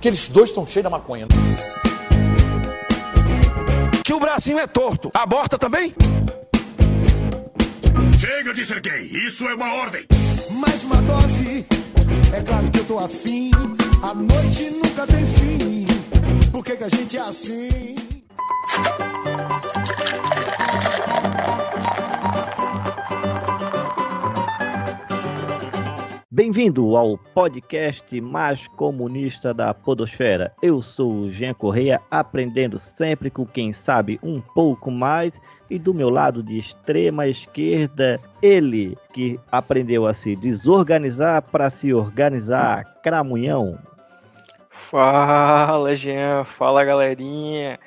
que eles dois estão cheios da maconha. Que o bracinho é torto. Aborta também? Chega de ser gay, isso é uma ordem. Mais uma dose, é claro que eu tô afim. A noite nunca tem fim. Por que, que a gente é assim? Bem-vindo ao podcast mais comunista da Podosfera. Eu sou o Jean Correia, aprendendo sempre com quem sabe um pouco mais. E do meu lado de extrema esquerda, ele que aprendeu a se desorganizar para se organizar, Cramunhão. Fala, Jean. Fala, galerinha.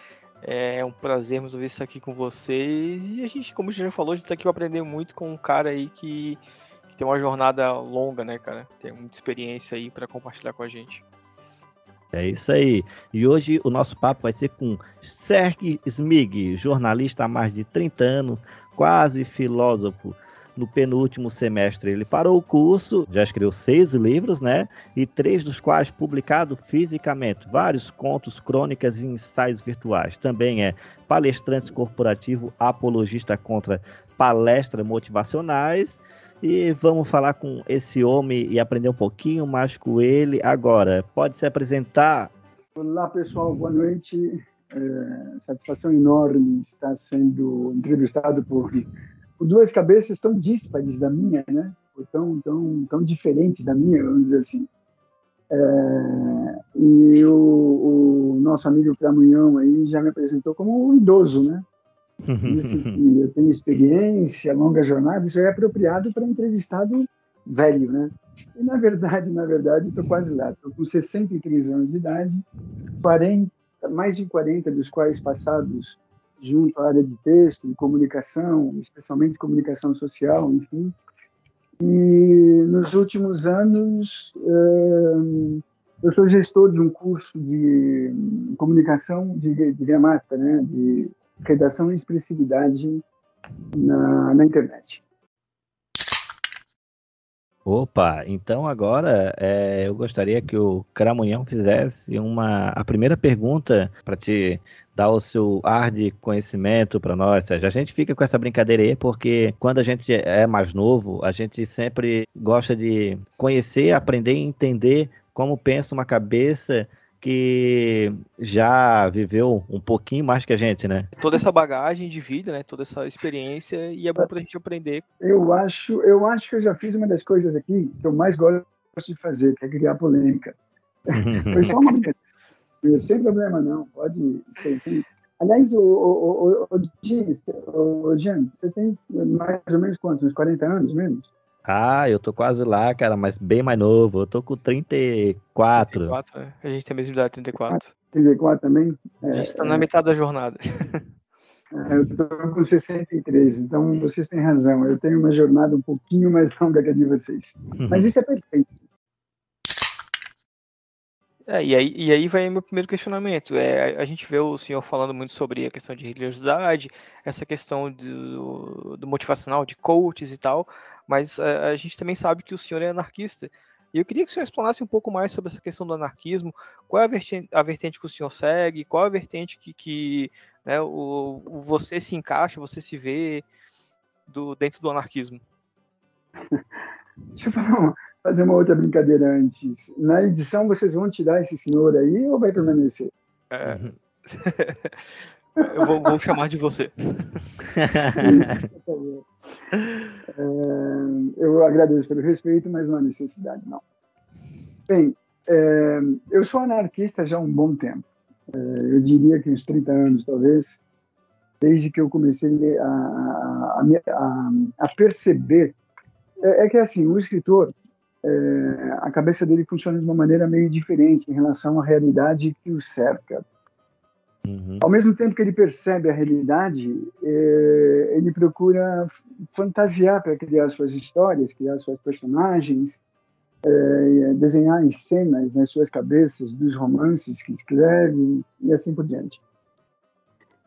É um prazer resolver isso aqui com vocês. E a gente, como o Jean falou, a gente tá aqui para aprender muito com um cara aí que que tem uma jornada longa, né, cara? Tem muita experiência aí para compartilhar com a gente. É isso aí. E hoje o nosso papo vai ser com Serg Smig, jornalista há mais de 30 anos, quase filósofo. No penúltimo semestre ele parou o curso, já escreveu seis livros, né? E três dos quais publicados fisicamente. Vários contos, crônicas e ensaios virtuais. Também é palestrante corporativo, apologista contra palestras motivacionais e vamos falar com esse homem e aprender um pouquinho mais com ele agora. Pode se apresentar? Olá, pessoal, boa noite. É, satisfação enorme estar sendo entrevistado por, por duas cabeças tão díspares da minha, né? Tão, tão, tão diferentes da minha, vamos dizer assim. É, e o, o, nosso amigo Cramunhão aí já me apresentou como um idoso, né? Isso, eu tenho experiência, longa jornada, isso é apropriado para entrevistado velho, né? E na verdade, na verdade, estou quase lá. Estou com 63 anos de idade, 40, mais de 40 dos quais passados junto à área de texto, de comunicação, especialmente comunicação social, enfim. E nos últimos anos, eu sou gestor de um curso de comunicação de, de gramática, né? De redação e expressividade na, na internet. Opa, então agora é, eu gostaria que o Cramunhão fizesse uma a primeira pergunta para te dar o seu ar de conhecimento para nós. Seja, a gente fica com essa brincadeira aí porque quando a gente é mais novo, a gente sempre gosta de conhecer, aprender e entender como pensa uma cabeça que já viveu um pouquinho mais que a gente, né? Toda essa bagagem de vida, né? Toda essa experiência e é bom pra gente aprender. Eu acho, eu acho que eu já fiz uma das coisas aqui que eu mais gosto de fazer, que é criar polêmica. Foi só uma brincadeira. Sem problema não, pode ser. Sem... Aliás, o, o, o, o, o, Jean, você tem mais ou menos quantos? Uns 40 anos menos? Ah, eu tô quase lá, cara, mas bem mais novo. Eu tô com 34. 34 é. A gente tem a mesma idade, 34. 34 também? É, a gente tá na metade da jornada. É, eu tô com 63, então vocês têm razão. Eu tenho uma jornada um pouquinho mais longa que a de vocês. Uhum. Mas isso é perfeito. É, e, aí, e aí vai meu primeiro questionamento. É, a gente vê o senhor falando muito sobre a questão de religiosidade, essa questão do, do motivacional, de coaches e tal, mas a, é, a, gente também sabe que o senhor é anarquista. E eu queria que o senhor explanasse um pouco mais sobre essa questão do anarquismo, qual é a vertente, a vertente que o senhor segue, qual é a vertente que, que né, o, o, você se encaixa, você se vê do, dentro do anarquismo. Deixa eu falar, fazer uma outra brincadeira antes. Na edição, vocês vão tirar esse senhor aí ou vai permanecer? É. Eu vou, vou, chamar de você. é, eu agradeço pelo respeito, mas não há necessidade, não. Bem, é, eu sou anarquista já há um bom tempo. É, eu diria que uns 30 anos, talvez, desde que eu comecei a, a, a, a perceber. É, é, que, assim, o escritor, é, a cabeça dele funciona de uma maneira meio diferente em relação à realidade que o cerca. Uhum. Ao mesmo tempo que ele percebe a realidade, é, ele procura fantasiar para criar suas histórias, criar suas personagens, é, desenhar cenas nas suas cabeças dos romances que escreve e assim por diante.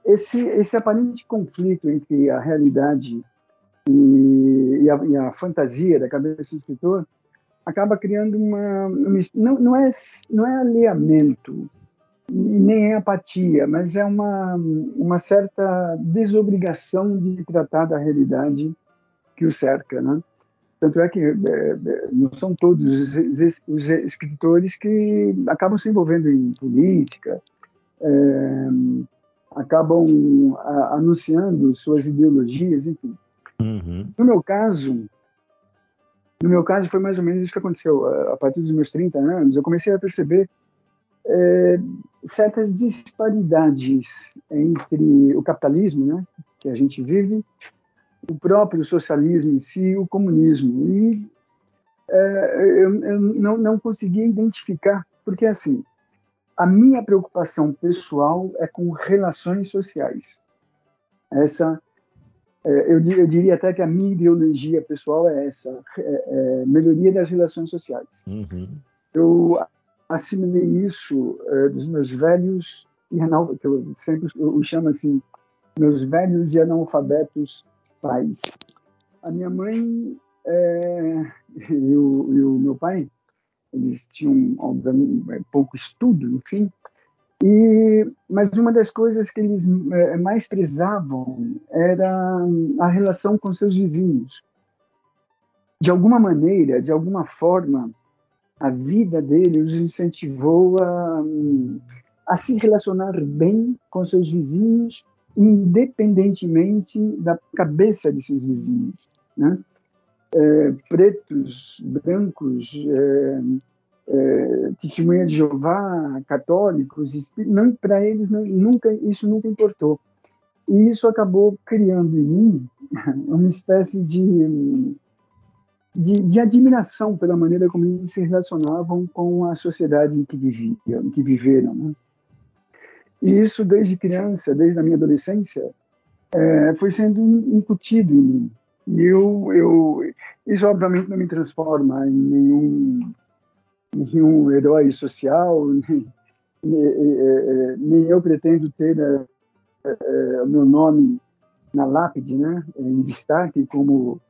Esse, esse aparente conflito entre a realidade e, e, a, e a fantasia da cabeça do escritor acaba criando uma, uma não, não é não é alinhamento nem é apatia, mas é uma uma certa desobrigação de tratar da realidade que o cerca, né? Tanto é que é, é, não são todos os, os escritores que acabam se envolvendo em política, é, acabam a, anunciando suas ideologias, enfim. Uhum. No meu caso, no meu caso foi mais ou menos isso que aconteceu. A partir dos meus 30 anos, eu comecei a perceber é, certas disparidades entre o capitalismo, né, que a gente vive, o próprio socialismo em si e o comunismo. E é, eu, eu não, não conseguia identificar, porque assim, a minha preocupação pessoal é com relações sociais. Essa, é, eu, eu, diria até que a minha ideologia pessoal é essa, é, é, melhoria das relações sociais. Uhum. Eu assimilei isso é, dos meus velhos, que eu sempre eu chamo assim, meus velhos e analfabetos pais. A minha mãe é, e, o, e, o, meu pai, eles tinham obviamente, é, pouco estudo, enfim, e, mas uma das coisas que eles mais prezavam era a relação com seus vizinhos. De alguma maneira, de alguma forma, a vida dele os incentivou a, a se relacionar bem com seus vizinhos independentemente da cabeça desses vizinhos, né? É, pretos, brancos, é, é, testemunha de Jeová, católicos, não para eles não, nunca isso nunca importou. E isso acabou criando em mim uma espécie de, de, de admiração pela maneira como eles se relacionavam com a sociedade em que viviam, em que viveram. Né? E isso, desde criança, desde a minha adolescência, é, foi sendo incutido em mim. E eu, eu, isso, obviamente, não me transforma em nenhum, nenhum herói social, nem, nem eu pretendo ter é, é, o meu nome na lápide, né, em destaque como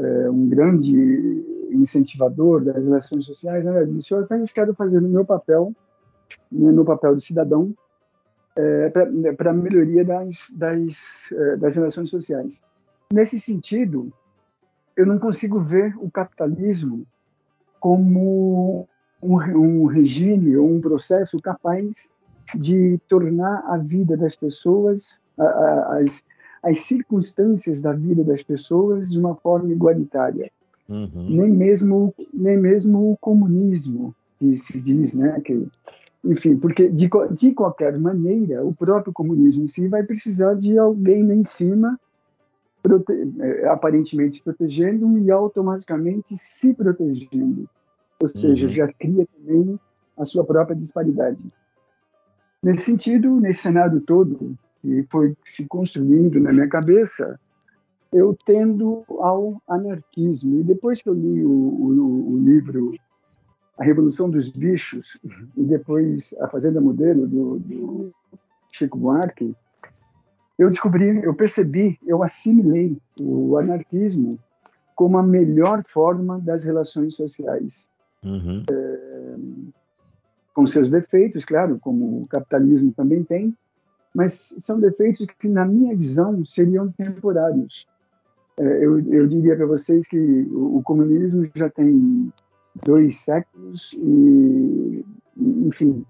é, um grande incentivador das relações sociais, nada disso. Eu apenas quero fazer o meu papel, meu papel de cidadão, é, para a melhoria das, das, é, das relações sociais. Nesse sentido, eu não consigo ver o capitalismo como um, um regime ou um processo capaz de tornar a vida das pessoas, as, as circunstâncias da vida das pessoas de uma forma igualitária. Uhum. Nem mesmo nem mesmo o comunismo que se diz, né, que enfim, porque de, de qualquer maneira, o próprio comunismo em si vai precisar de alguém lá em cima, prote é, aparentemente protegendo e automaticamente se protegendo. Ou seja, uhum. já cria também a sua própria disparidade. Nesse sentido, nesse cenário todo que foi se construindo na minha cabeça, eu tendo ao anarquismo. E depois que eu li o, o, o livro a Revolução dos Bichos e depois A Fazenda Modelo do, do Chico Buarque, eu descobri, eu percebi, eu assimilei o anarquismo como a melhor forma das relações sociais. Uhum. É, com seus defeitos, claro, como o capitalismo também tem, mas são defeitos que, na minha visão, seriam temporários. É, eu, eu diria para vocês que o, o comunismo já tem dois séculos e, enfim,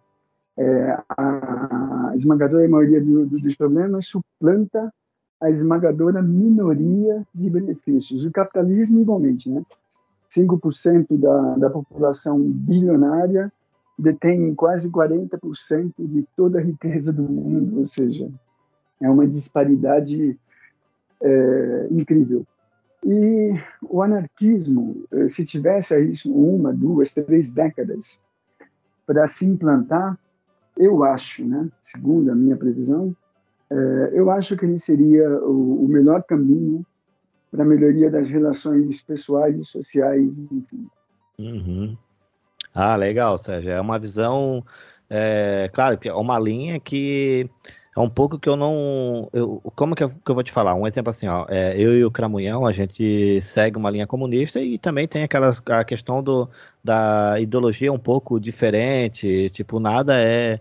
é, a esmagadora maioria do, do, dos problemas suplanta a esmagadora minoria de benefícios. O capitalismo, igualmente, né? 5% da, da população bilionária detém quase 40% de toda a riqueza do mundo, ou seja, é uma disparidade é, incrível. E o anarquismo, eh, se tivesse aí uma, duas, três décadas para se implantar, eu acho, né, segundo a minha previsão, é, eu acho que ele seria o, o melhor caminho para a melhoria das relações pessoais e sociais, enfim. Uhum. Ah, legal, Sérgio. É uma visão, é, claro, que é uma linha que é um pouco que eu não. Eu, como que eu, que eu vou te falar? Um exemplo assim, ó. É, eu e o Cramunhão, a gente segue uma linha comunista e também tem aquela a questão do, da ideologia um pouco diferente, tipo, nada é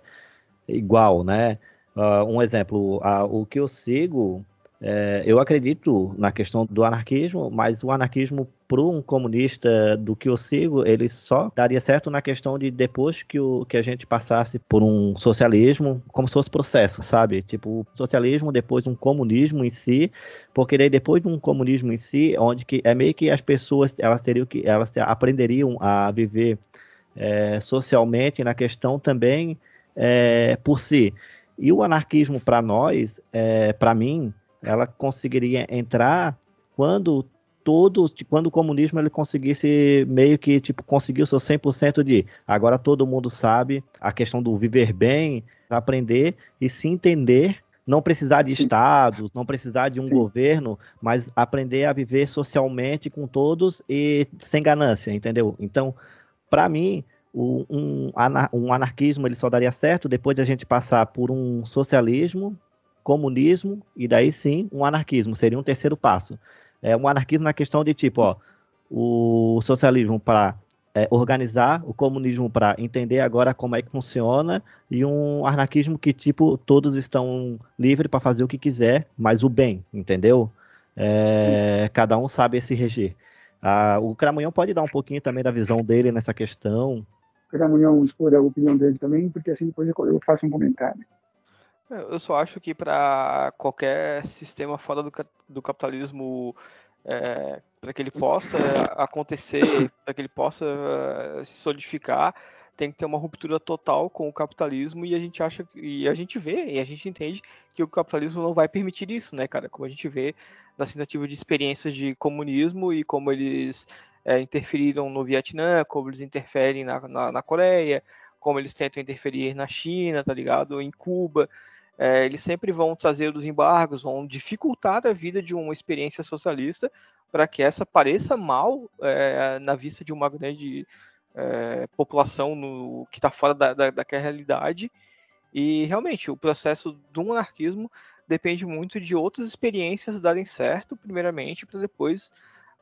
igual, né? Uh, um exemplo, o que eu sigo é, eu acredito na questão do anarquismo, mas o anarquismo para um comunista do que eu sigo, ele só daria certo na questão de depois que, o, que a gente passasse por um socialismo, como se fosse processo, sabe? Tipo, socialismo, depois um comunismo em si, porque daí depois de um comunismo em si, onde que é meio que as pessoas elas teriam que elas aprenderiam a viver é, socialmente na questão também é, por si. E o anarquismo para nós, é, para mim, ela conseguiria entrar quando todo, quando o comunismo ele conseguisse meio que tipo conseguir o seu 100% de agora todo mundo sabe a questão do viver bem, aprender e se entender, não precisar de estados, não precisar de um Sim. governo, mas aprender a viver socialmente com todos e sem ganância, entendeu? Então, para mim, um, um, anarquismo ele só daria certo depois de a gente passar por um socialismo comunismo e daí sim um anarquismo, seria um terceiro passo. É um anarquismo na questão de tipo, ó, o socialismo para é, organizar, o comunismo para entender agora como é que funciona e um anarquismo que tipo todos estão livres para fazer o que quiser, mas o bem, entendeu? É, cada um sabe se reger. Ah, o Cramunhão pode dar um pouquinho também da visão dele nessa questão. O Cramunhão expor a opinião dele também, porque assim depois eu faço um comentário. É, eu só acho que para qualquer sistema fora do, do capitalismo, é, para que ele possa acontecer, para que ele possa é, se solidificar, tem que ter uma ruptura total com o capitalismo e a gente acha e a gente vê e a gente entende que o capitalismo não vai permitir isso, né, cara? Como a gente vê nas tentativas de experiências de comunismo e como eles é, interferiram no Vietnã, como eles interferem na, na, na Coreia, como eles tentam interferir na China, tá ligado? Em Cuba é, eles sempre vão trazer os embargos, vão dificultar a vida de uma experiência socialista para que essa pareça mal é, na vista de uma grande é, população no, que está fora da, da, daquela realidade. E realmente, o processo do anarquismo depende muito de outras experiências darem certo, primeiramente, para depois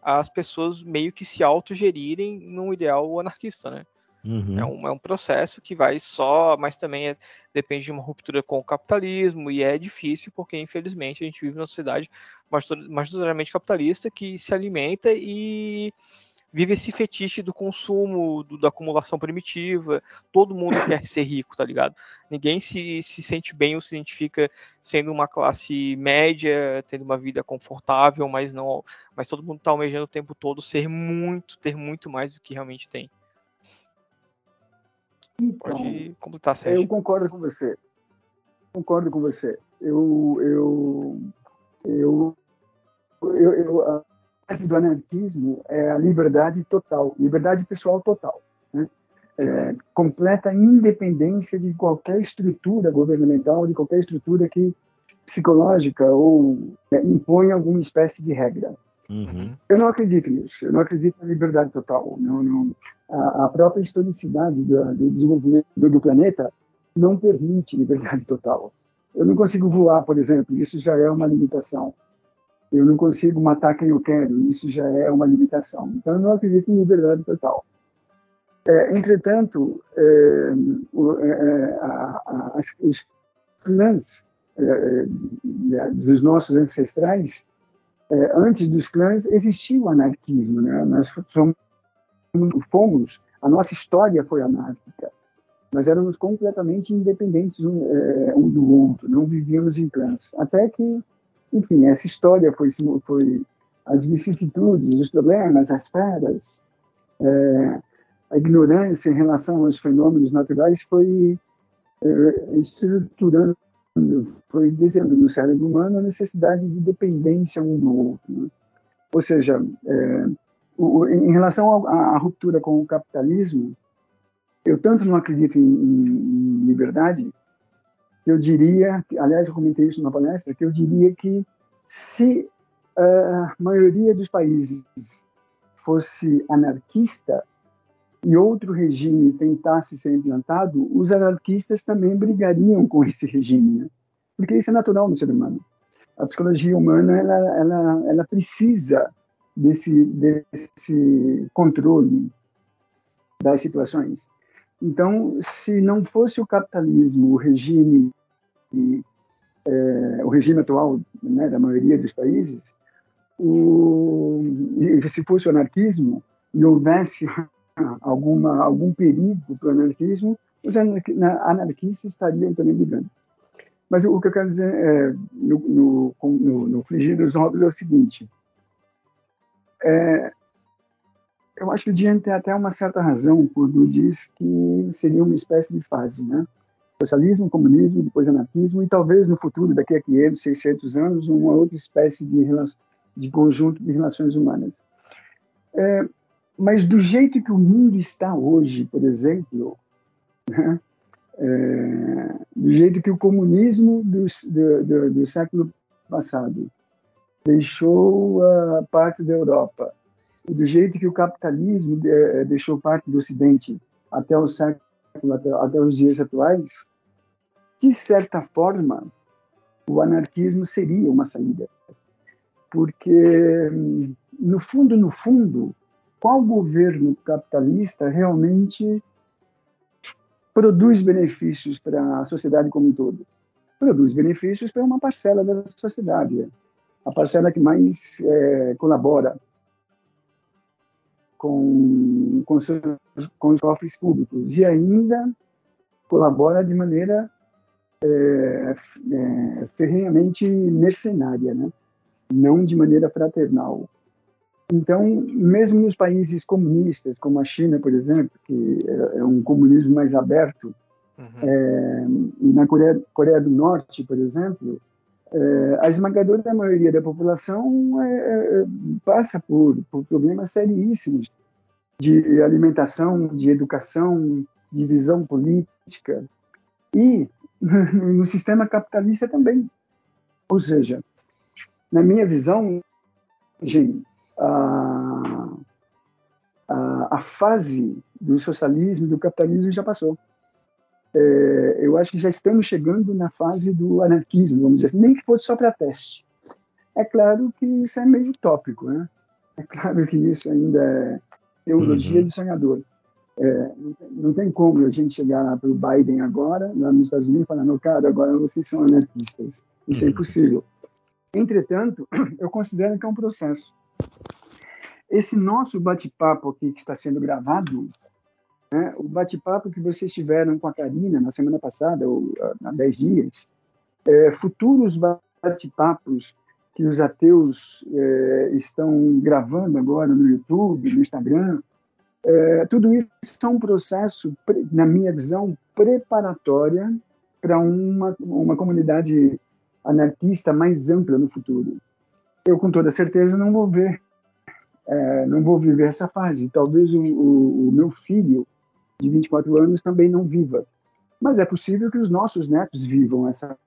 as pessoas meio que se autogerirem num ideal anarquista, né? Uhum. É, um, é um processo que vai só, mas também é, depende de uma ruptura com o capitalismo e é difícil porque, infelizmente, a gente vive numa sociedade majoritariamente capitalista que se alimenta e vive esse fetiche do consumo, do, da acumulação primitiva. Todo mundo quer ser rico, tá ligado? Ninguém se, se sente bem ou se identifica sendo uma classe média, tendo uma vida confortável, mas não, mas todo mundo está almejando o tempo todo ser muito, ter muito mais do que realmente tem. Então, Pode completar, Sérgio. Eu concordo com você. Concordo com você. Eu, eu, eu, eu, eu a base do anarquismo é a liberdade total, liberdade pessoal total. Né? É, completa independência de qualquer estrutura governamental, de qualquer estrutura que psicológica ou é, impõe alguma espécie de regra. Uhum. Eu não acredito nisso. Eu não acredito na liberdade total. Não, não. A, a, própria historicidade do, do desenvolvimento do, planeta não permite liberdade total. Eu não consigo voar, por exemplo. Isso já é uma limitação. Eu não consigo matar quem eu quero. Isso já é uma limitação. Então, eu não acredito em liberdade total. É, entretanto, é, é, é a, a, os clãs é, é, dos nossos ancestrais é, antes dos clãs existia o anarquismo, né? Nós somos, fomos, a nossa história foi anárquica. Nós éramos completamente independentes um, é, um do outro, não vivíamos em clãs. Até que, enfim, essa história foi, foi as vicissitudes, os problemas, as feras, é, a ignorância em relação aos fenômenos naturais foi é, estruturando foi desenhando no cérebro humano a necessidade de dependência um do outro. Né? Ou seja, é, o, em relação à ruptura com o capitalismo, eu tanto não acredito em, em, liberdade, que eu diria, aliás, eu comentei isso na palestra, que eu diria que se a maioria dos países fosse anarquista, e outro regime tentasse ser implantado, os anarquistas também brigariam com esse regime. Né? porque isso é natural no ser humano. A psicologia humana ela, ela, ela precisa desse, desse controle das situações. Então, se não fosse o capitalismo, o regime, é, o regime atual né, da maioria dos países, o, se fosse o anarquismo e houvesse alguma, algum perigo para o anarquismo, os anarquistas estariam também ligando. Mas o que eu quero dizer é, no, no, no, no Frigir dos Ovos é o seguinte: é, eu acho que o Diante tem até uma certa razão quando diz que seria uma espécie de fase, né? Socialismo, comunismo, depois anarquismo e talvez no futuro, daqui a 500, 600 anos, uma outra espécie de, de conjunto de relações humanas. É, mas do jeito que o mundo está hoje, por exemplo, né? é, do jeito que o comunismo do, do, do, do século passado deixou a parte da Europa, do jeito que o capitalismo eh, deixou parte do Ocidente até o século, até, até os dias atuais, de certa forma, o anarquismo seria uma saída. Porque, no fundo, no fundo, qual governo capitalista realmente produz benefícios para a sociedade como um todo? Produz benefícios para uma parcela da sociedade a parcela que mais é, colabora com, com, seus, com os cofres públicos e ainda colabora de maneira é, é, ferrenhamente mercenária, né? não de maneira fraternal. Então, mesmo nos países comunistas, como a China, por exemplo, que é, é um comunismo mais aberto, uhum. é, na Coreia, Coreia, do Norte, por exemplo, é, a esmagadora maioria da população é, é, passa por, por problemas seríssimos de alimentação, de educação, de visão política e no sistema capitalista também. Ou seja, na minha visão, gente, a, a, a fase do socialismo, do capitalismo já passou é, eu acho que já estamos chegando na fase do anarquismo, vamos dizer assim, nem que fosse só para teste. É claro que isso é meio utópico, né? É claro que isso ainda é teologia uhum. de sonhador. É, não, tem, não, tem, como a gente chegar para o Biden agora, lá nos Estados Unidos, e falar, não, cara, agora vocês são anarquistas. Isso é uhum. é impossível. Entretanto, eu considero que é um processo. Esse nosso bate-papo aqui que está sendo gravado, né? O bate-papo que vocês tiveram com a Karina na semana passada, ou ah, há 10 dias, é, futuros bate-papos que os ateus é, estão gravando agora no YouTube, no Instagram, é, tudo isso é um processo, na minha visão, preparatória para uma, uma comunidade anarquista mais ampla no futuro. Eu, com toda certeza, não vou ver, é, não vou viver essa fase. Talvez o, o, o meu filho de 24 anos também não viva. Mas é possível que os nossos netos vivam essa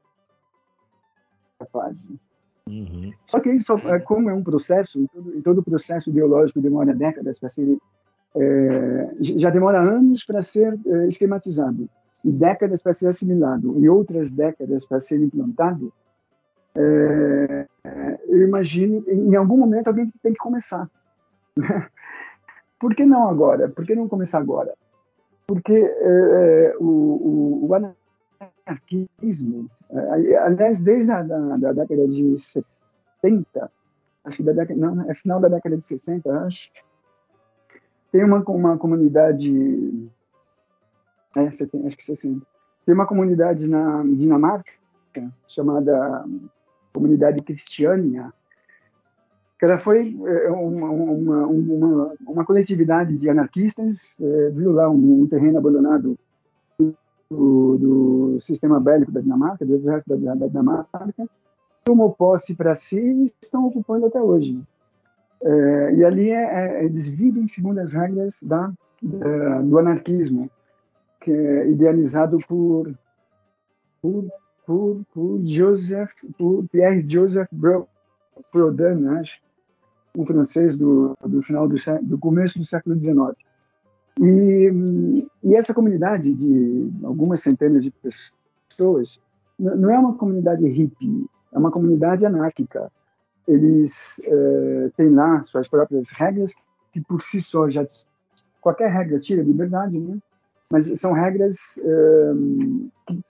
fase. Uhum. Só que isso, é, como é um processo, e todo, todo processo biológico demora décadas para ser. É, já demora anos para ser é, esquematizado, e décadas para ser assimilado, e outras décadas para ser implantado. É, eu imagino, em algum momento alguém tem que começar. Por que não agora? Por que não começar agora? porque é, é, o, o, anarquismo, é, aliás, desde a da, da, década de 70, acho que da década, não, é final da década de 60, acho, tem uma, uma comunidade, é, 70, acho que 60, tem uma comunidade na Dinamarca chamada Comunidade Cristiânia, que ela foi é, uma, uma, uma, uma coletividade de anarquistas, é, viu lá um, um terreno abandonado do, do, sistema bélico da Dinamarca, do exército da, da Dinamarca, tomou posse para si e estão ocupando até hoje. É, e ali é, é, eles vivem segundo as regras da, da, do anarquismo, que é idealizado por, por, por, por Joseph, por Pierre Joseph Proudhon, acho, um francês do, do final do, do começo do século XIX. E, e, essa comunidade de algumas centenas de pessoas não é uma comunidade hippie, é uma comunidade anárquica. Eles é, têm lá suas próprias regras que por si só já qualquer regra tira liberdade, né? Mas são regras é,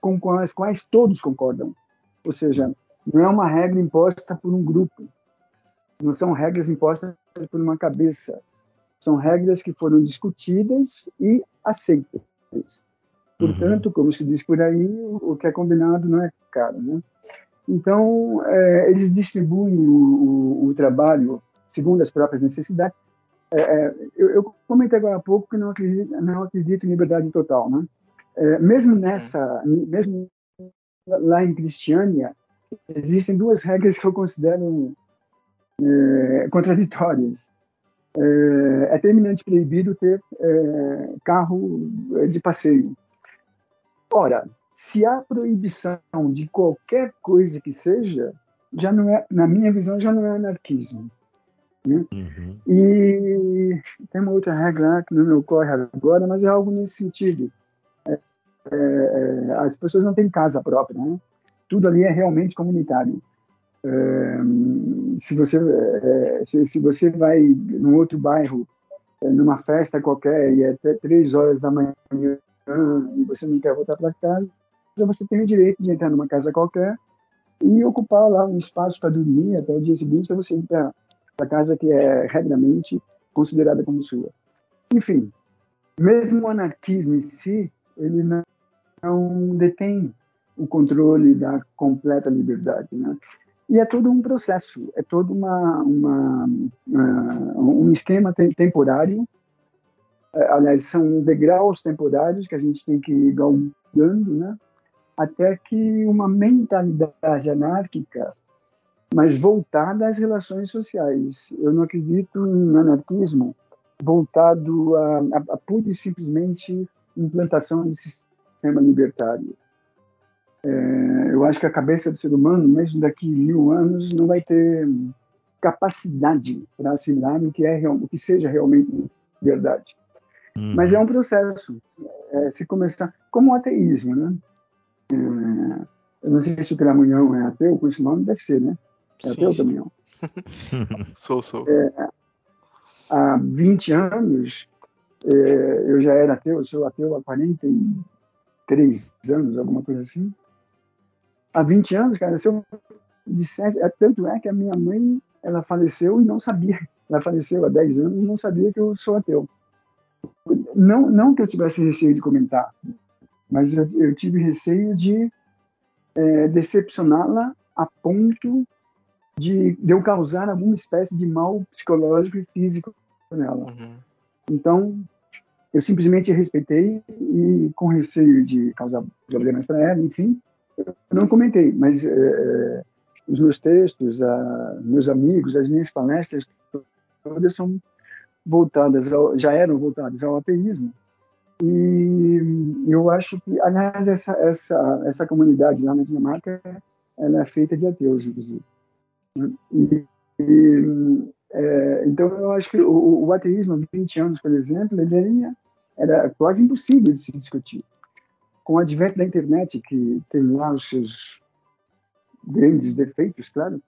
com as quais todos concordam. Ou seja, não é uma regra imposta por um grupo, não são regras impostas por uma cabeça, são regras que foram discutidas e aceitas. Portanto, como se diz por aí, o que é combinado não é caro, né? Então, é, eles distribuem o, o, o, trabalho segundo as próprias necessidades. É, é, eu, eu, comentei agora há pouco que não acredito, não acredito em liberdade total, né? É, mesmo nessa, mesmo lá em Cristiânia, existem duas regras que eu considero é, contraditórias. É, é terminante proibido ter é, carro de passeio. Ora, se há proibição de qualquer coisa que seja, já não é, na minha visão, já não é anarquismo. Né? Uhum. E tem uma outra regra que não me ocorre agora, mas é algo nesse sentido. É, é, é as pessoas não têm casa própria, né? Tudo ali é realmente comunitário. É, se você é, se, se, você vai num outro bairro é, numa festa qualquer e é até três horas da manhã e você não quer voltar para casa você tem o direito de entrar numa casa qualquer e ocupar lá um espaço para dormir até o dia seguinte para você ir para a casa que é regramente considerada como sua enfim mesmo o anarquismo em si ele não, não detém o controle da completa liberdade, né? E é todo um processo, é todo uma, uma, uh, um esquema te temporário. Uh, aliás, são degraus temporários que a gente tem que ir galgando, né? Até que uma mentalidade anárquica, mas voltada às relações sociais. Eu não acredito em anarquismo voltado a, a, a pura e simplesmente implantação de sistema libertário é, eu acho que a cabeça do ser humano, mesmo daqui mil anos, não vai ter capacidade para assimilar o que é o que seja realmente verdade. Hum. Mas é um processo. É, se começar como o ateísmo, né? É, eu não sei se o Cramunhão é ateu, com esse nome deve ser, né? É ateu também. sou, sou. É, há 20 anos é, eu já era ateu, eu sou ateu há 43 anos, alguma coisa assim há 20 anos, cara, se eu dissesse, é, tanto é que a minha mãe, ela faleceu e não sabia, ela faleceu há 10 anos e não sabia que eu sou ateu. Não, não que eu tivesse receio de comentar, mas eu, eu tive receio de é, decepcioná-la a ponto de, de, eu causar alguma espécie de mal psicológico e físico nela. Uhum. Então, eu simplesmente respeitei e com receio de causar problemas para ela, enfim, eu não comentei, mas é, os meus textos, a, meus amigos, as minhas palestras, todas são voltadas, ao, já eram voltadas ao ateísmo. E eu acho que, aliás, essa, essa, essa comunidade lá na Dinamarca, ela é feita de ateus, inclusive. E, e, é, então, eu acho que o, o, ateísmo, há 20 anos, por exemplo, ele era, era quase impossível de se discutir com o advento da internet, que tem lá os seus grandes defeitos, claro,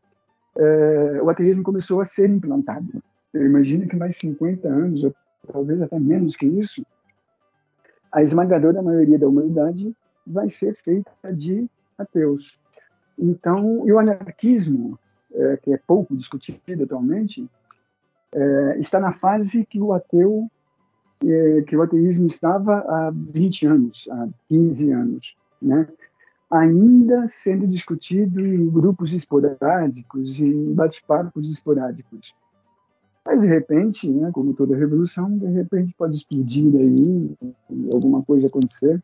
é, o ateísmo começou a ser implantado. Eu imagino que mais 50 anos, ou talvez até menos que isso, a esmagadora maioria da humanidade vai ser feita de ateus. Então, o anarquismo, é, que é pouco discutido atualmente, é, está na fase que o ateu é, que o ateísmo estava há 20 anos, há 15 anos, né? ainda sendo discutido em grupos esporádicos e bate-papos esporádicos. Mas, de repente, né, como toda revolução, de repente pode explodir aí, alguma coisa acontecer,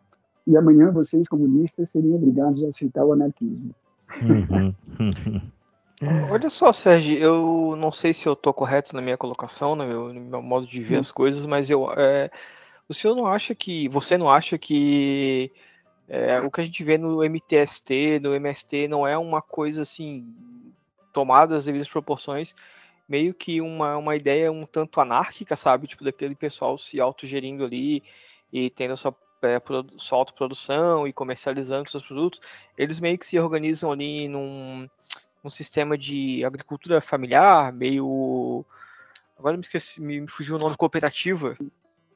e amanhã vocês, comunistas, seriam obrigados a aceitar o anarquismo. Uhum. Olha só, Sérgio, eu não sei se eu estou correto na minha colocação, no meu, no meu, modo de ver hum. as coisas, mas eu, é, o senhor não acha que, você não acha que é, o que a gente vê no MTST, no MST, não é uma coisa assim, tomada as devidas proporções, meio que uma, uma ideia um tanto anárquica, sabe? Tipo, daquele pessoal se autogerindo ali e tendo a sua é, sua autoprodução e comercializando seus produtos, eles meio que se organizam ali num, num sistema de agricultura familiar, meio. Agora me esqueci, me fugiu o nome cooperativa.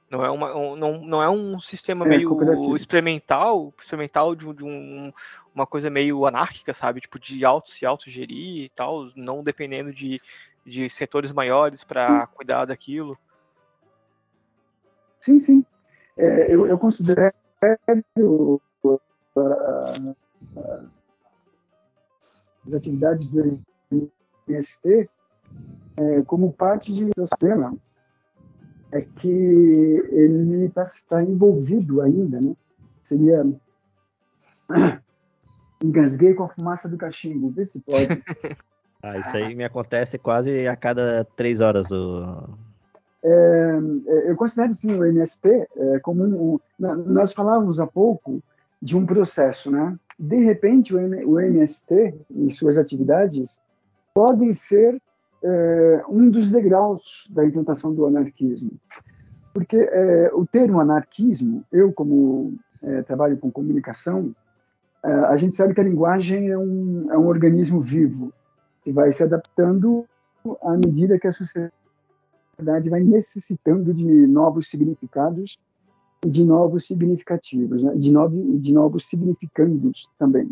Não é, uma, não, não é um sistema é, meio experimental, experimental de, de um, uma coisa meio anárquica, sabe? Tipo, de auto se autogerir e tal, não dependendo de, de setores maiores para cuidar daquilo. Sim, sim. É, eu, eu, considero uh, uh, as atividades do MST é, como parte de meu sistema é que ele está tá envolvido ainda, né? Seria engasguei com a fumaça do cachimbo, vê se pode. ah, isso aí me acontece quase a cada três horas. O... É, é eu considero sim o MST é, como um, nós falávamos há pouco de um processo, né? De repente o, M, o MST e suas atividades podem ser é, um dos degraus da implantação do anarquismo, porque é, o termo anarquismo, eu como é, trabalho com comunicação, a gente sabe que a linguagem é um, é um organismo vivo que vai se adaptando à medida que a sociedade vai necessitando de novos significados de novos significativos, né? de, novo, de novos significandos também.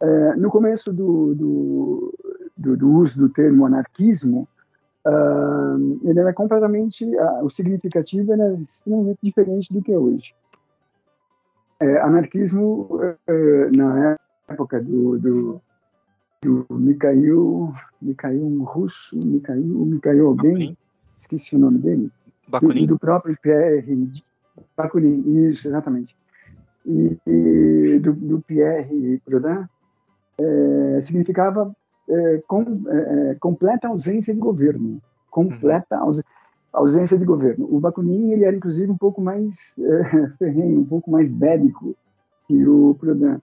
É, no começo do, do, do, do, uso do termo anarquismo, uh, ele era completamente, uh, o significativo era extremamente diferente do que é hoje. É, anarquismo, é, na época do, do, do Mikhail, Mikhail um russo, Mikhail, Mikhail alguém, esqueci o nome dele, Bakunin? Do, do próprio Pierre Bakunin, isso, exatamente. E, e do, do, Pierre Proudhon, é, significava é, com, é, é completa ausência de governo, completa uhum. ausência de governo. O Bakunin ele era inclusive um pouco mais é, ferrenho, um pouco mais bélico que o Proudhon.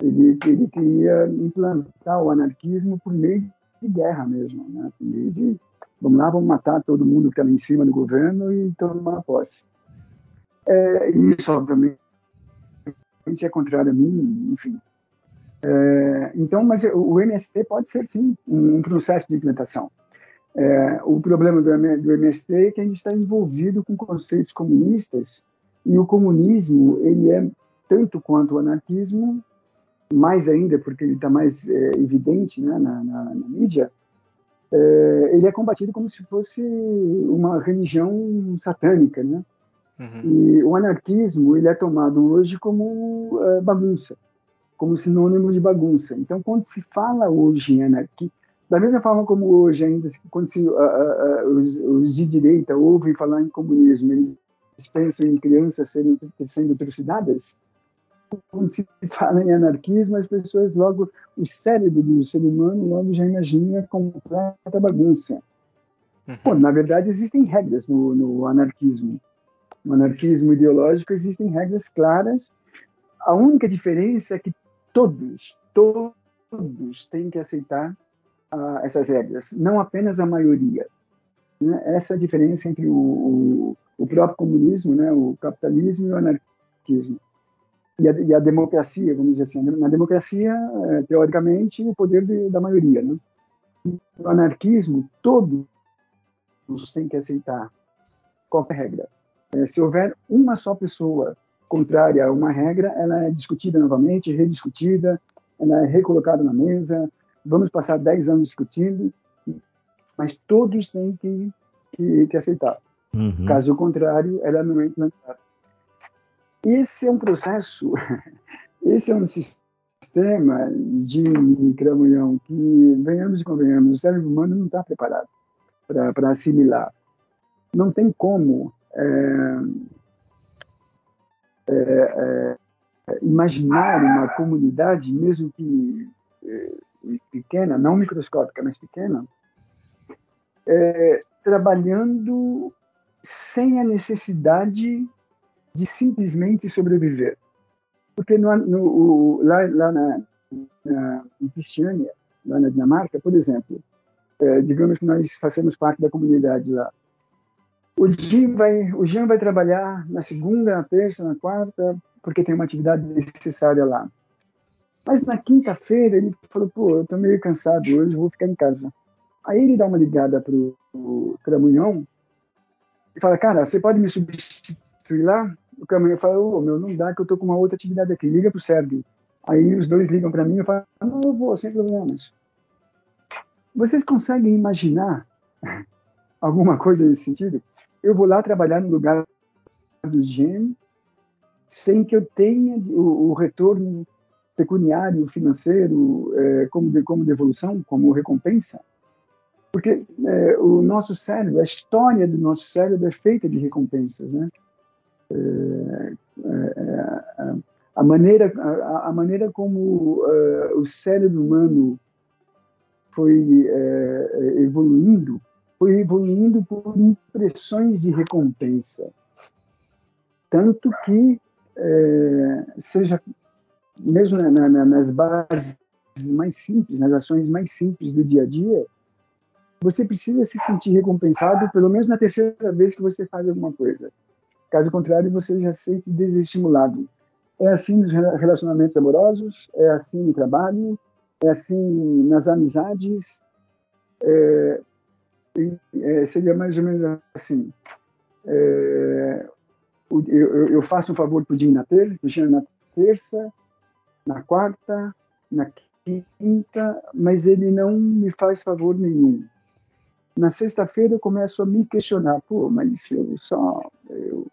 Ele, ele queria implantar o anarquismo por meio de guerra mesmo, né? por meio de vamos lá, vamos matar todo mundo que está em cima do governo e tomar posse. É, isso, obviamente, é contrário a mim, enfim. É, então, mas o MST pode ser, sim, um, um processo de implantação. É, o problema do, do MST é que a gente está envolvido com conceitos comunistas e o comunismo ele é tanto quanto o anarquismo, mais ainda porque ele está mais é, evidente né, na, na, na, mídia, é, ele é combatido como se fosse uma religião satânica, né? Uhum. E o anarquismo ele é tomado hoje como é, bagunça, como sinônimo de bagunça. Então, quando se fala hoje em anarquia, da mesma forma como hoje, ainda quando se, uh, uh, os, os, de direita ouvem falar em comunismo, eles pensam em crianças sendo, sendo trucidadas, quando se fala em anarquismo, as pessoas logo, o cérebro do ser humano logo já imagina completa bagunça. Uhum. Bom, na verdade, existem regras no, no anarquismo. No anarquismo ideológico existem regras claras. A única diferença é que todos, todos têm que aceitar essas regras, não apenas a maioria. Né? Essa é a diferença entre o, o, próprio comunismo, né? o capitalismo e o anarquismo. E a, e a democracia, vamos dizer assim, na democracia, é, teoricamente, o poder de, da maioria. Né? No anarquismo, todos têm que aceitar qualquer regra. É, se houver uma só pessoa contrária a uma regra, ela é discutida novamente, rediscutida, ela é recolocada na mesa, vamos passar 10 anos discutindo, mas todos têm que, que, que aceitar. Uhum. Caso contrário, ela não é implantada. Esse é um processo, esse é um sistema de cramunhão que, venhamos e convenhamos, o cérebro humano não está preparado para assimilar. Não tem como é, imaginar uma comunidade, mesmo que é, pequena, não microscópica, mas pequena, é, trabalhando sem a necessidade de simplesmente sobreviver. Porque no, no, lá, lá na, na, em Cristiânia, lá na Dinamarca, por exemplo, é, digamos que nós fazemos parte da comunidade lá. O Jean vai, o Jean vai trabalhar na segunda, na terça, na quarta, porque tem uma atividade necessária lá. Mas na quinta-feira ele falou, pô, eu tô meio cansado hoje, vou ficar em casa. Aí ele dá uma ligada pro, pro Cramunhão e fala, cara, você pode me substituir lá? O Cramunhão fala, ô, oh, meu, não dá que eu tô com uma outra atividade aqui, liga pro Sérgio. Aí os dois ligam para mim e falam, não, eu vou, sem problemas. Vocês conseguem imaginar alguma coisa nesse sentido? Eu vou lá trabalhar no lugar do GM sem que eu tenha o, o retorno pecuniário, financeiro, é, como, de, como devolução, como recompensa. Porque é, o nosso cérebro, a história do nosso cérebro é feita de recompensas, né? É, é, é a maneira, a, a maneira como uh, o cérebro humano foi uh, evoluindo, foi evoluindo por impressões de recompensa. Tanto que, uh, seja mesmo na, na, nas bases mais simples, nas ações mais simples do dia a dia, você precisa se sentir recompensado pelo menos na terceira vez que você faz alguma coisa. Caso contrário, você já se sente desestimulado. É assim nos relacionamentos amorosos, é assim no trabalho, é assim nas amizades. É, é, seria mais ou menos assim. É, eu, eu, faço um favor Jim na terça, na terça, na quarta, na quinta, mas ele não me faz favor nenhum. Na sexta-feira eu começo a me questionar, pô, mas eu só eu,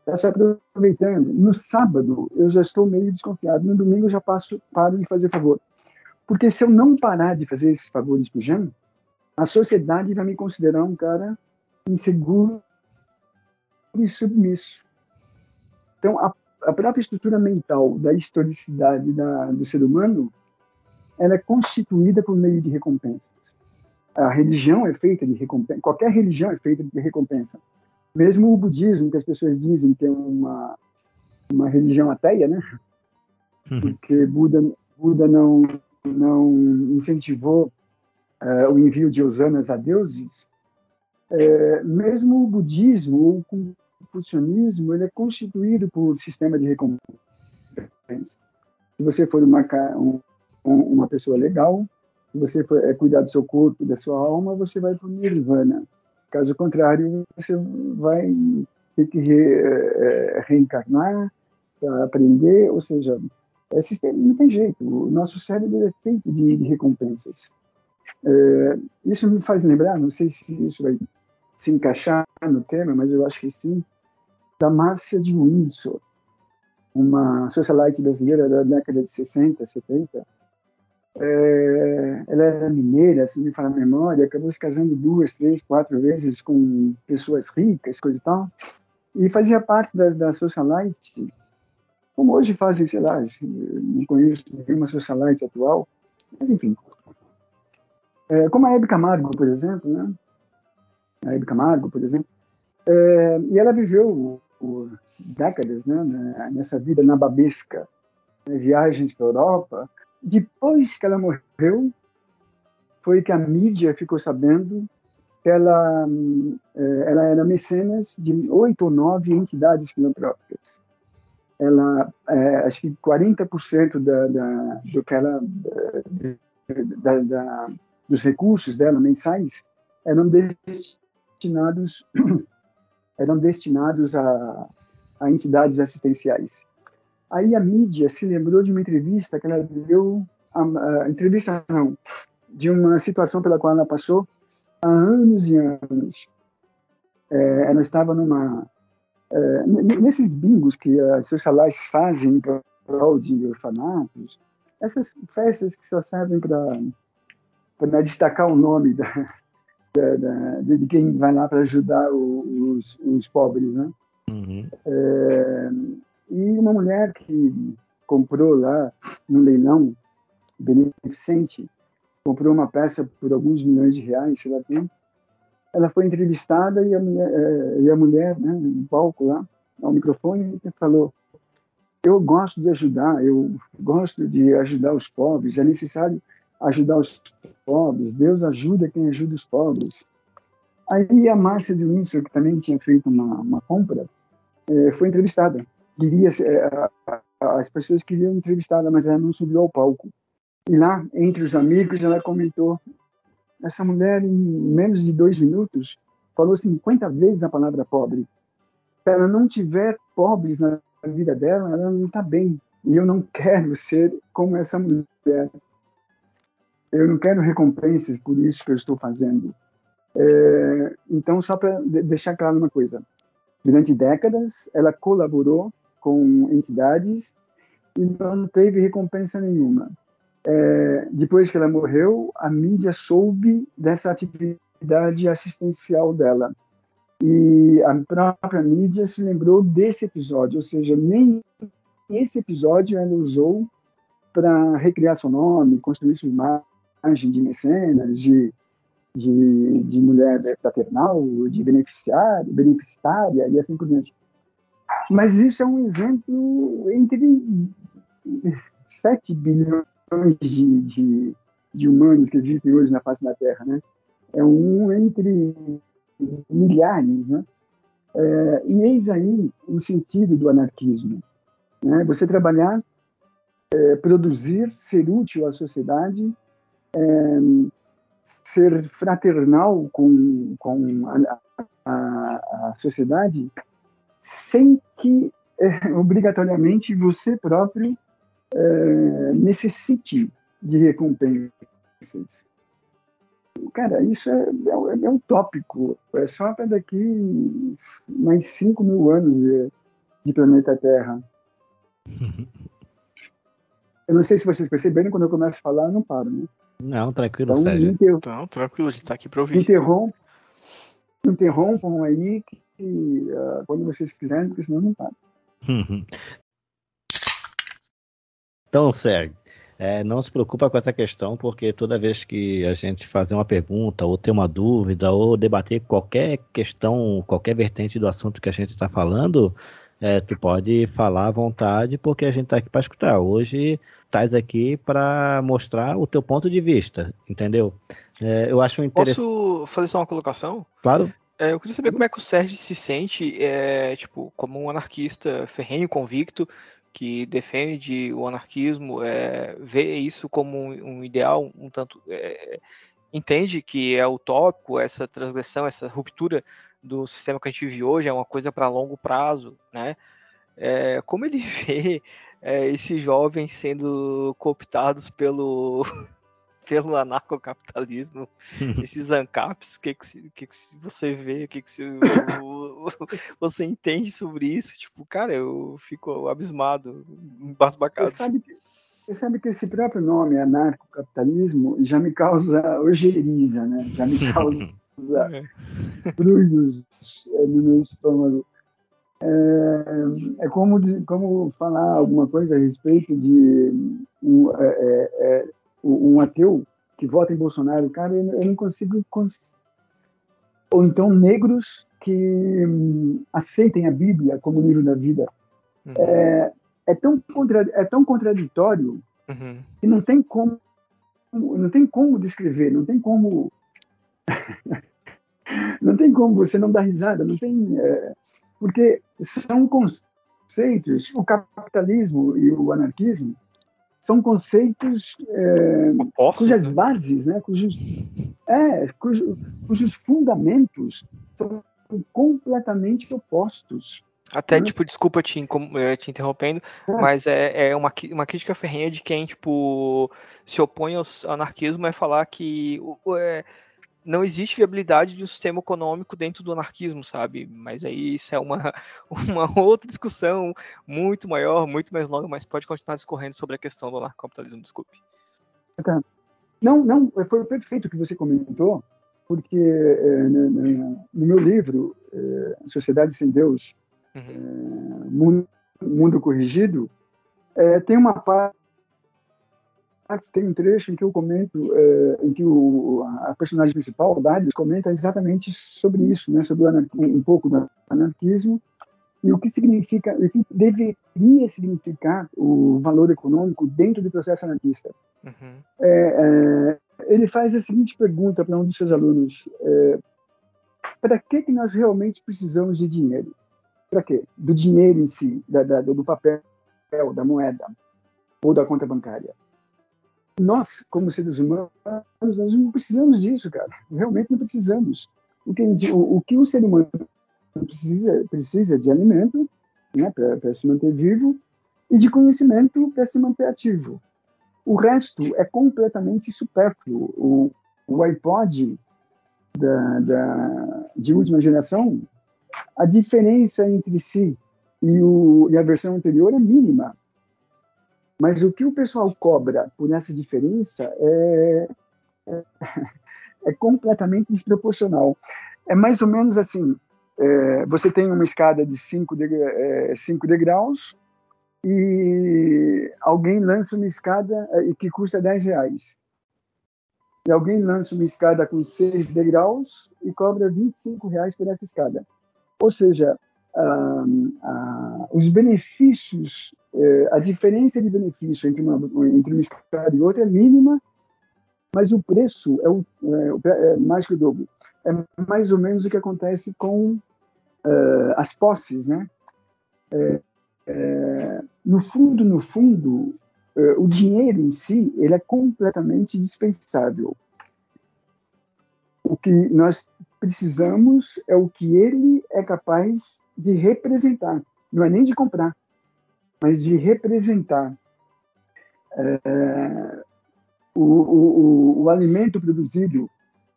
está se aproveitando. No sábado, eu já estou meio desconfiado. No domingo, eu já passo, paro de fazer favor. Porque se eu não parar de fazer esses favores para o a sociedade vai me considerar um cara inseguro e submisso. Então, a, a própria estrutura mental da historicidade da, do ser humano, ela é constituída por meio de recompensas. A religião é feita de recompensa. Qualquer religião é feita de recompensa. Mesmo o budismo, que as pessoas dizem que é uma, uma religião ateia, né? Uhum. Porque Buda, Buda não, não incentivou uh, o envio de hosanas a deuses, uh, mesmo o budismo ou o confucionismo, ele é constituído por sistema de recompensa. Se você for uma, um, uma pessoa legal, se você for, é, cuidar do seu corpo, da sua alma, você vai para o nirvana. Caso contrário, você vai ter que re, é, reencarnar para aprender, ou seja, é sistema, não tem jeito. O nosso cérebro é feito de, de recompensas. É, isso me faz lembrar, não sei se isso vai se encaixar no tema, mas eu acho que sim, da Márcia de Windsor, uma socialite brasileira da década de 60, 70, é, ela era mineira, se me falar a memória, acabou se casando duas, três, quatro vezes com pessoas ricas, coisa e tal, e fazia parte das, da socialite, como hoje fazem, sei lá, não conheço nenhuma socialite atual, mas enfim. É, como a Hebe Camargo, por exemplo, né? A Hebe Camargo, por exemplo. É, e ela viveu por décadas né, nessa vida nababesca, né, viagens para a Europa, depois que ela morreu, foi que a mídia ficou sabendo que ela, eh, ela era mecenas de oito ou nove entidades filantrópicas. Ela, é, acho que 40% da, da, do que ela, da, da, dos recursos dela mensais eram destinados eram destinados a, a entidades assistenciais. Aí a mídia se lembrou de uma entrevista que ela deu, a, a entrevista não, de uma situação pela qual ela passou há anos e anos. É, ela estava numa é, nesses bingos que as socialites fazem para prol de orfanatos, essas festas que só servem para destacar o nome da, da, da, de quem vai lá para ajudar os, os pobres, né? Uhum. É, e uma mulher que comprou lá no leilão beneficente, comprou uma peça por alguns milhões de reais, sei lá quem, ela foi entrevistada e a mulher, é, e a mulher né, no palco lá, ao microfone, falou: Eu gosto de ajudar, eu gosto de ajudar os pobres, é necessário ajudar os pobres, Deus ajuda quem ajuda os pobres. Aí a Márcia de Windsor, que também tinha feito uma, uma compra, é, foi entrevistada. Queria, é, as pessoas queriam entrevistá-la, mas ela não subiu ao palco. E lá, entre os amigos, ela comentou: essa mulher, em menos de dois minutos, falou 50 vezes a palavra pobre. Se ela não tiver pobres na vida dela, ela não está bem. E eu não quero ser como essa mulher. Eu não quero recompensas por isso que eu estou fazendo. É, então, só para deixar claro uma coisa: durante décadas, ela colaborou com entidades e não teve recompensa nenhuma. É, depois que ela morreu, a mídia soube dessa atividade assistencial dela. E a própria mídia se lembrou desse episódio, ou seja, nem esse episódio ela usou para recriar seu nome, construir sua imagem de mecenas, de, de, de mulher paternal, de beneficiária, beneficiária e assim por diante. Mas isso é um exemplo entre 7 bilhões de, de, de humanos que existem hoje na face da Terra, né? É um entre milhares, né? É, e eis aí o sentido do anarquismo. Né? Você trabalhar, é, produzir, ser útil à sociedade, ser fraternal com, com a, a, a sociedade, sem que é, obrigatoriamente você próprio é, necessite de recompensas. Cara, isso é, é, é utópico. É só para daqui mais 5 mil anos de, de planeta Terra. Eu não sei se vocês perceberam, quando eu começo a falar, eu não paro, né? Não, tranquilo, então, Sérgio. Inter... Então, tranquilo, a gente tá aqui para ouvir. Interrompam, interrompam aí que, uh, quando vocês quiserem, porque senão não para. então, Sérgio, é, não se preocupa com essa questão, porque toda vez que a gente fazer uma pergunta, ou ter uma dúvida, ou debater qualquer questão, qualquer vertente do assunto que a gente está falando, é, tu pode falar à vontade, porque a gente está aqui para escutar. Hoje estás aqui para mostrar o teu ponto de vista, entendeu? É, eu acho interessante. Posso fazer só uma colocação? Claro. É, eu queria saber como é que o Sérgio se sente, é, tipo, como um anarquista ferrenho, convicto, que defende o anarquismo é, vê isso como um, um ideal, um tanto é, entende que é utópico essa transgressão, essa ruptura do sistema que a gente vive hoje é uma coisa para longo prazo, né? É, como ele vê é, esses jovens sendo cooptados pelo pelo anarcocapitalismo, esses ANCAPs, o que, que, que, que você vê, o que, que você entende sobre isso? Tipo, cara, eu fico abismado, embasbacado. Você sabe, que, você sabe que esse próprio nome, anarcocapitalismo, já me causa ojeriza, né? Já me causa é. brulhos é, no meu estômago. É, é como, como falar alguma coisa a respeito de um, é, é, é um ateu que vota em Bolsonaro, cara, eu não consigo. Ou então negros que hum, aceitem a Bíblia como livro da vida. Uhum. É, é, tão contra, é tão contraditório uhum. que não tem como não tem como descrever, não tem como não tem como você não dar risada, não tem é, porque são conceitos, o capitalismo e o anarquismo são conceitos é, cujas né? bases, né, cujos, é, cujos, cujos fundamentos são completamente opostos. Até, né? tipo, desculpa te, eh, te interrompendo, é. mas é, é uma, uma crítica ferrenha de quem, tipo, se opõe ao anarquismo é falar que é, não existe viabilidade de um sistema econômico dentro do anarquismo, sabe? Mas aí isso é uma, uma outra discussão muito maior, muito mais longa, mas pode continuar discorrendo sobre a questão do anarcocapitalismo, desculpe. Tá. Não, não, foi perfeito o que você comentou, porque é, no, no, meu livro, é, Sociedade Sem Deus, uhum. é, Mundo, Mundo, Corrigido, tem uma parte tem um trecho em que eu comento, é, em que o, a personagem principal, Darius, comenta exatamente sobre isso, né, sobre um pouco do anarquismo e o que significa, o que deveria significar o valor econômico dentro do processo anarquista. Uhum. É, é, ele faz a seguinte pergunta para um dos seus alunos: para que, que nós realmente precisamos de dinheiro? Para quê? Do dinheiro em si, da, da, do papel, da moeda ou da conta bancária. Nós, como seres humanos, nós não precisamos disso, cara. Realmente não precisamos. O que, o, o, que o ser humano precisa, precisa de alimento né, para se manter vivo e de conhecimento para se manter ativo. O resto é completamente supérfluo. O, o iPod da, da, de última geração, a diferença entre si e, o, e a versão anterior é mínima. Mas o que o pessoal cobra por essa diferença é, é, é completamente desproporcional. É mais ou menos assim: é, você tem uma escada de 5 de, é, cinco degraus e alguém lança uma escada é, que custa 10 reais e alguém lança uma escada com seis degraus e cobra 25 reais por essa escada. Ou seja, ah, ah, os benefícios, eh, a diferença de benefício entre uma, entre uma escada e outra é mínima, mas o preço é, o, é, é mais que o dobro. É mais ou menos o que acontece com uh, as posses, né? É, é, no fundo, no fundo, o dinheiro em si ele é completamente dispensável. O que nós precisamos é o que ele é capaz de representar. Não é nem de comprar, mas de representar. É, o, o, o, alimento produzido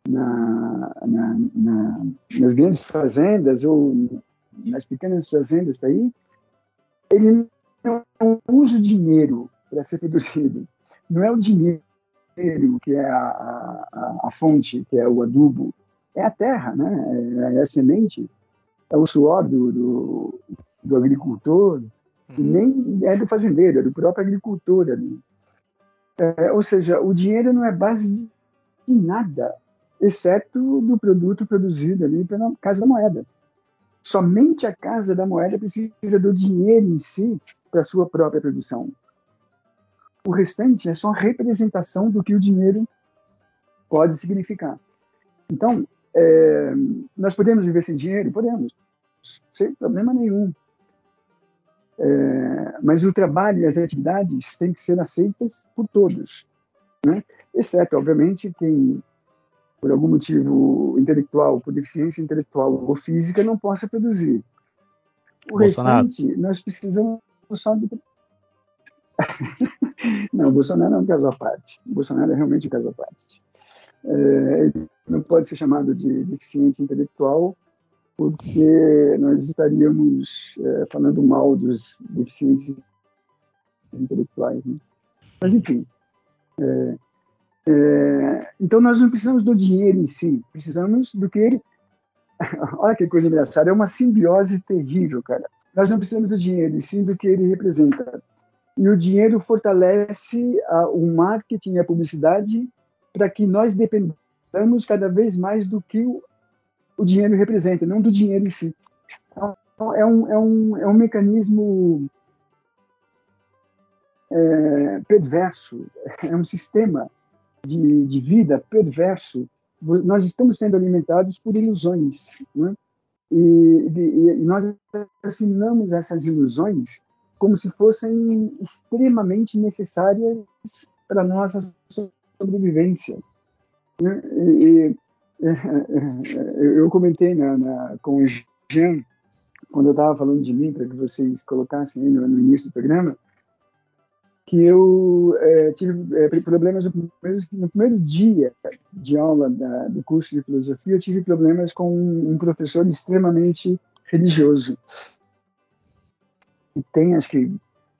na, na, na, nas grandes fazendas ou nas pequenas fazendas aí, ele não usa o dinheiro para ser produzido. Não é o dinheiro que é a, a, a, fonte, que é o adubo, é a terra, né? é, é a semente, é o suor do, do, do agricultor, e uhum. nem é do fazendeiro, é do próprio agricultor ali. É, ou seja, o dinheiro não é base de nada, exceto do produto produzido ali pela Casa da Moeda. Somente a Casa da Moeda precisa do dinheiro em si para sua própria produção. O restante é só representação do que o dinheiro pode significar. Então, é, nós podemos viver sem dinheiro? Podemos, sem problema nenhum. É, mas o trabalho e as atividades têm que ser aceitas por todos, né? exceto, obviamente, quem, por algum motivo intelectual, por deficiência intelectual ou física, não possa produzir. O Bolsonaro. restante, nós precisamos só de... não, o Bolsonaro é um caso à parte. O Bolsonaro é realmente um caso à parte. É, não pode ser chamado de deficiente intelectual porque nós estaríamos é, falando mal dos deficientes intelectuais. Né? Mas, enfim. É, é, então, nós não precisamos do dinheiro em si, precisamos do que ele. Olha que coisa engraçada, é uma simbiose terrível, cara. Nós não precisamos do dinheiro, e sim do que ele representa. E o dinheiro fortalece a, o marketing e a publicidade para que nós dependamos cada vez mais do que o, o dinheiro representa, não do dinheiro em si. Então, é um, é um, é um mecanismo é, perverso, é um sistema de, de vida perverso. Nós estamos sendo alimentados por ilusões, né? e, e, e nós assinamos essas ilusões como se fossem extremamente necessárias para nossa sobrevivência. Né? E, é, eu comentei na, na, com o Jean, quando eu estava falando de mim, para que vocês colocassem no, no, início do programa, que eu é, tive é, problemas no primeiro, no primeiro, dia de aula da, do curso de filosofia, eu tive problemas com um, um professor extremamente religioso. E tem, acho que,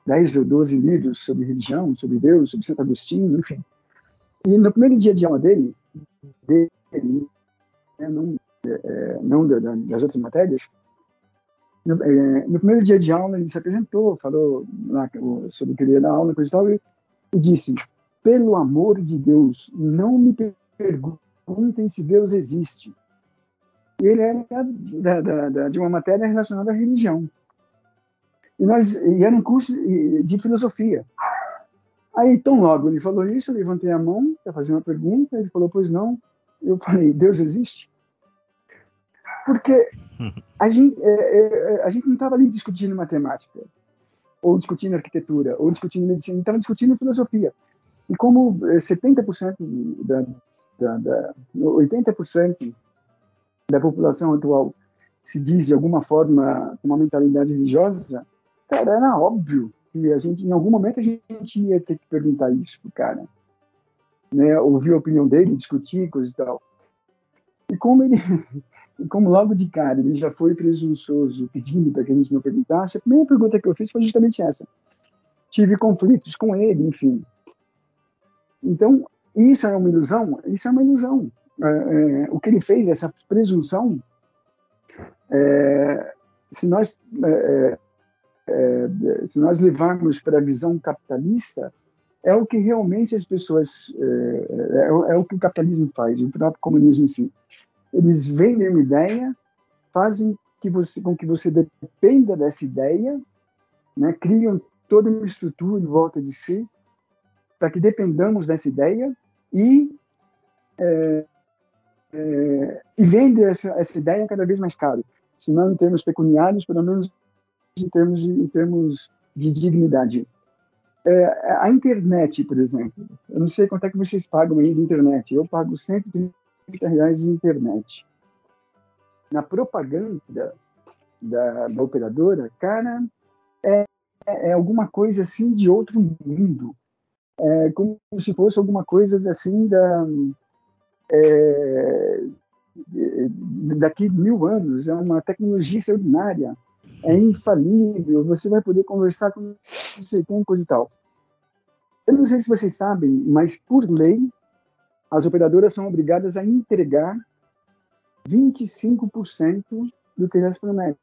10 ou 12 livros sobre religião, sobre Deus, sobre Santo Agostinho, enfim. E no primeiro dia de aula dele, dele né, não, é, não das outras matérias, no, é, no, primeiro dia de aula ele se apresentou, falou lá, sobre o que ele ia dar aula, coisa e tal, e, e disse, pelo amor de Deus, não me perguntem se Deus existe. Ele era da, da, da, de uma matéria relacionada à religião. E, nós, e era um curso de filosofia. Aí, tão logo ele falou isso, eu levantei a mão para fazer uma pergunta, ele falou, pois não. Eu falei, Deus existe? Porque a gente, é, é, a gente não estava ali discutindo matemática, ou discutindo arquitetura, ou discutindo medicina, a gente estava discutindo filosofia. E como 70% é, da, da, da 80% da população atual se diz de alguma forma com uma mentalidade religiosa, cara, era óbvio que a gente, em algum momento, a gente ia ter que perguntar isso pro cara, né? Ouvir a opinião dele, discutir coisas e tal. E como ele, e como logo de cara ele já foi presunçoso pedindo para que a gente não perguntasse, a primeira pergunta que eu fiz foi justamente essa. Tive conflitos com ele, enfim. Então, isso é uma ilusão? Isso é uma ilusão. É, é, o que ele fez, essa presunção, é, se nós é, é, se nós levarmos para a visão capitalista, é o que realmente as pessoas é, é, o que o capitalismo faz, o próprio comunismo em si. Eles vendem uma ideia, fazem que você, com que você dependa dessa ideia, né, criam toda uma estrutura em volta de si para que dependamos dessa ideia e é, é, e vende essa, essa ideia cada vez mais caro, se não em termos pecuniários, pelo menos em termos de, em termos de dignidade. É, a internet, por exemplo, eu não sei quanto é que vocês pagam aí de internet, eu pago 130 reais de internet. Na propaganda da, da operadora, cara, é, é alguma coisa assim de outro mundo. É como se fosse alguma coisa assim da, é, daqui mil anos, é uma tecnologia extraordinária, é infalível, você vai poder conversar com você tem coisa e tal. Eu não sei se vocês sabem, mas por lei, as operadoras são obrigadas a entregar 25% do que elas prometem.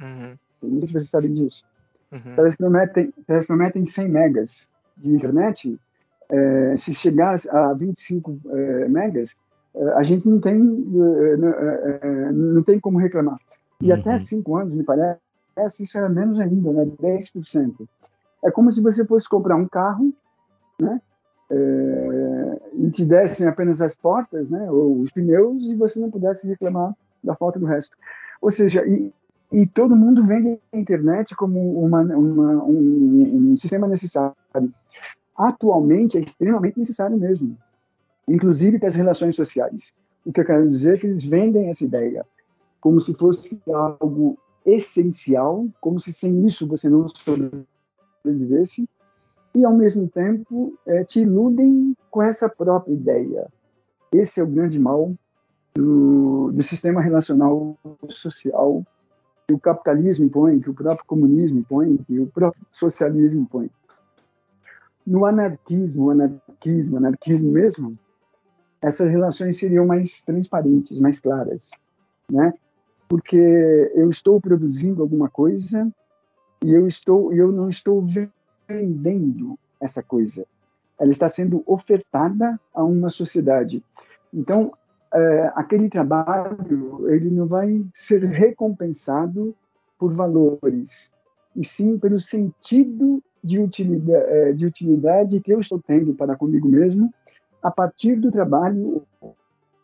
Uhum. Não sei se vocês sabem disso. Uhum. Elas, prometem, elas prometem 100 megas de internet, é, se chegar a 25 é, megas, é, a gente não tem, é, é, não tem como reclamar. E uhum. até 5 anos, me parece, isso era menos ainda, né? 10%. É como se você fosse comprar um carro, né? É, e te dessem apenas as portas, né? Ou os pneus, e você não pudesse reclamar da falta do resto. Ou seja, e, e todo mundo vende a internet como uma, uma um, um sistema necessário atualmente é extremamente necessário mesmo, inclusive para as relações sociais. O que eu quero dizer é que eles vendem essa ideia como se fosse algo essencial, como se sem isso você não sobrevivesse, e ao mesmo tempo é, te iludem com essa própria ideia. Esse é o grande mal do, do sistema relacional social que o capitalismo impõe, que o próprio comunismo impõe, que o próprio socialismo impõe. No anarquismo, anarquismo, anarquismo mesmo, essas relações seriam mais transparentes, mais claras, né? Porque eu estou produzindo alguma coisa e eu estou, eu não estou vendendo essa coisa. Ela está sendo ofertada a uma sociedade. Então, é, aquele trabalho ele não vai ser recompensado por valores, e sim pelo sentido de utilidade, é, de utilidade que eu estou tendo para comigo mesmo a partir do trabalho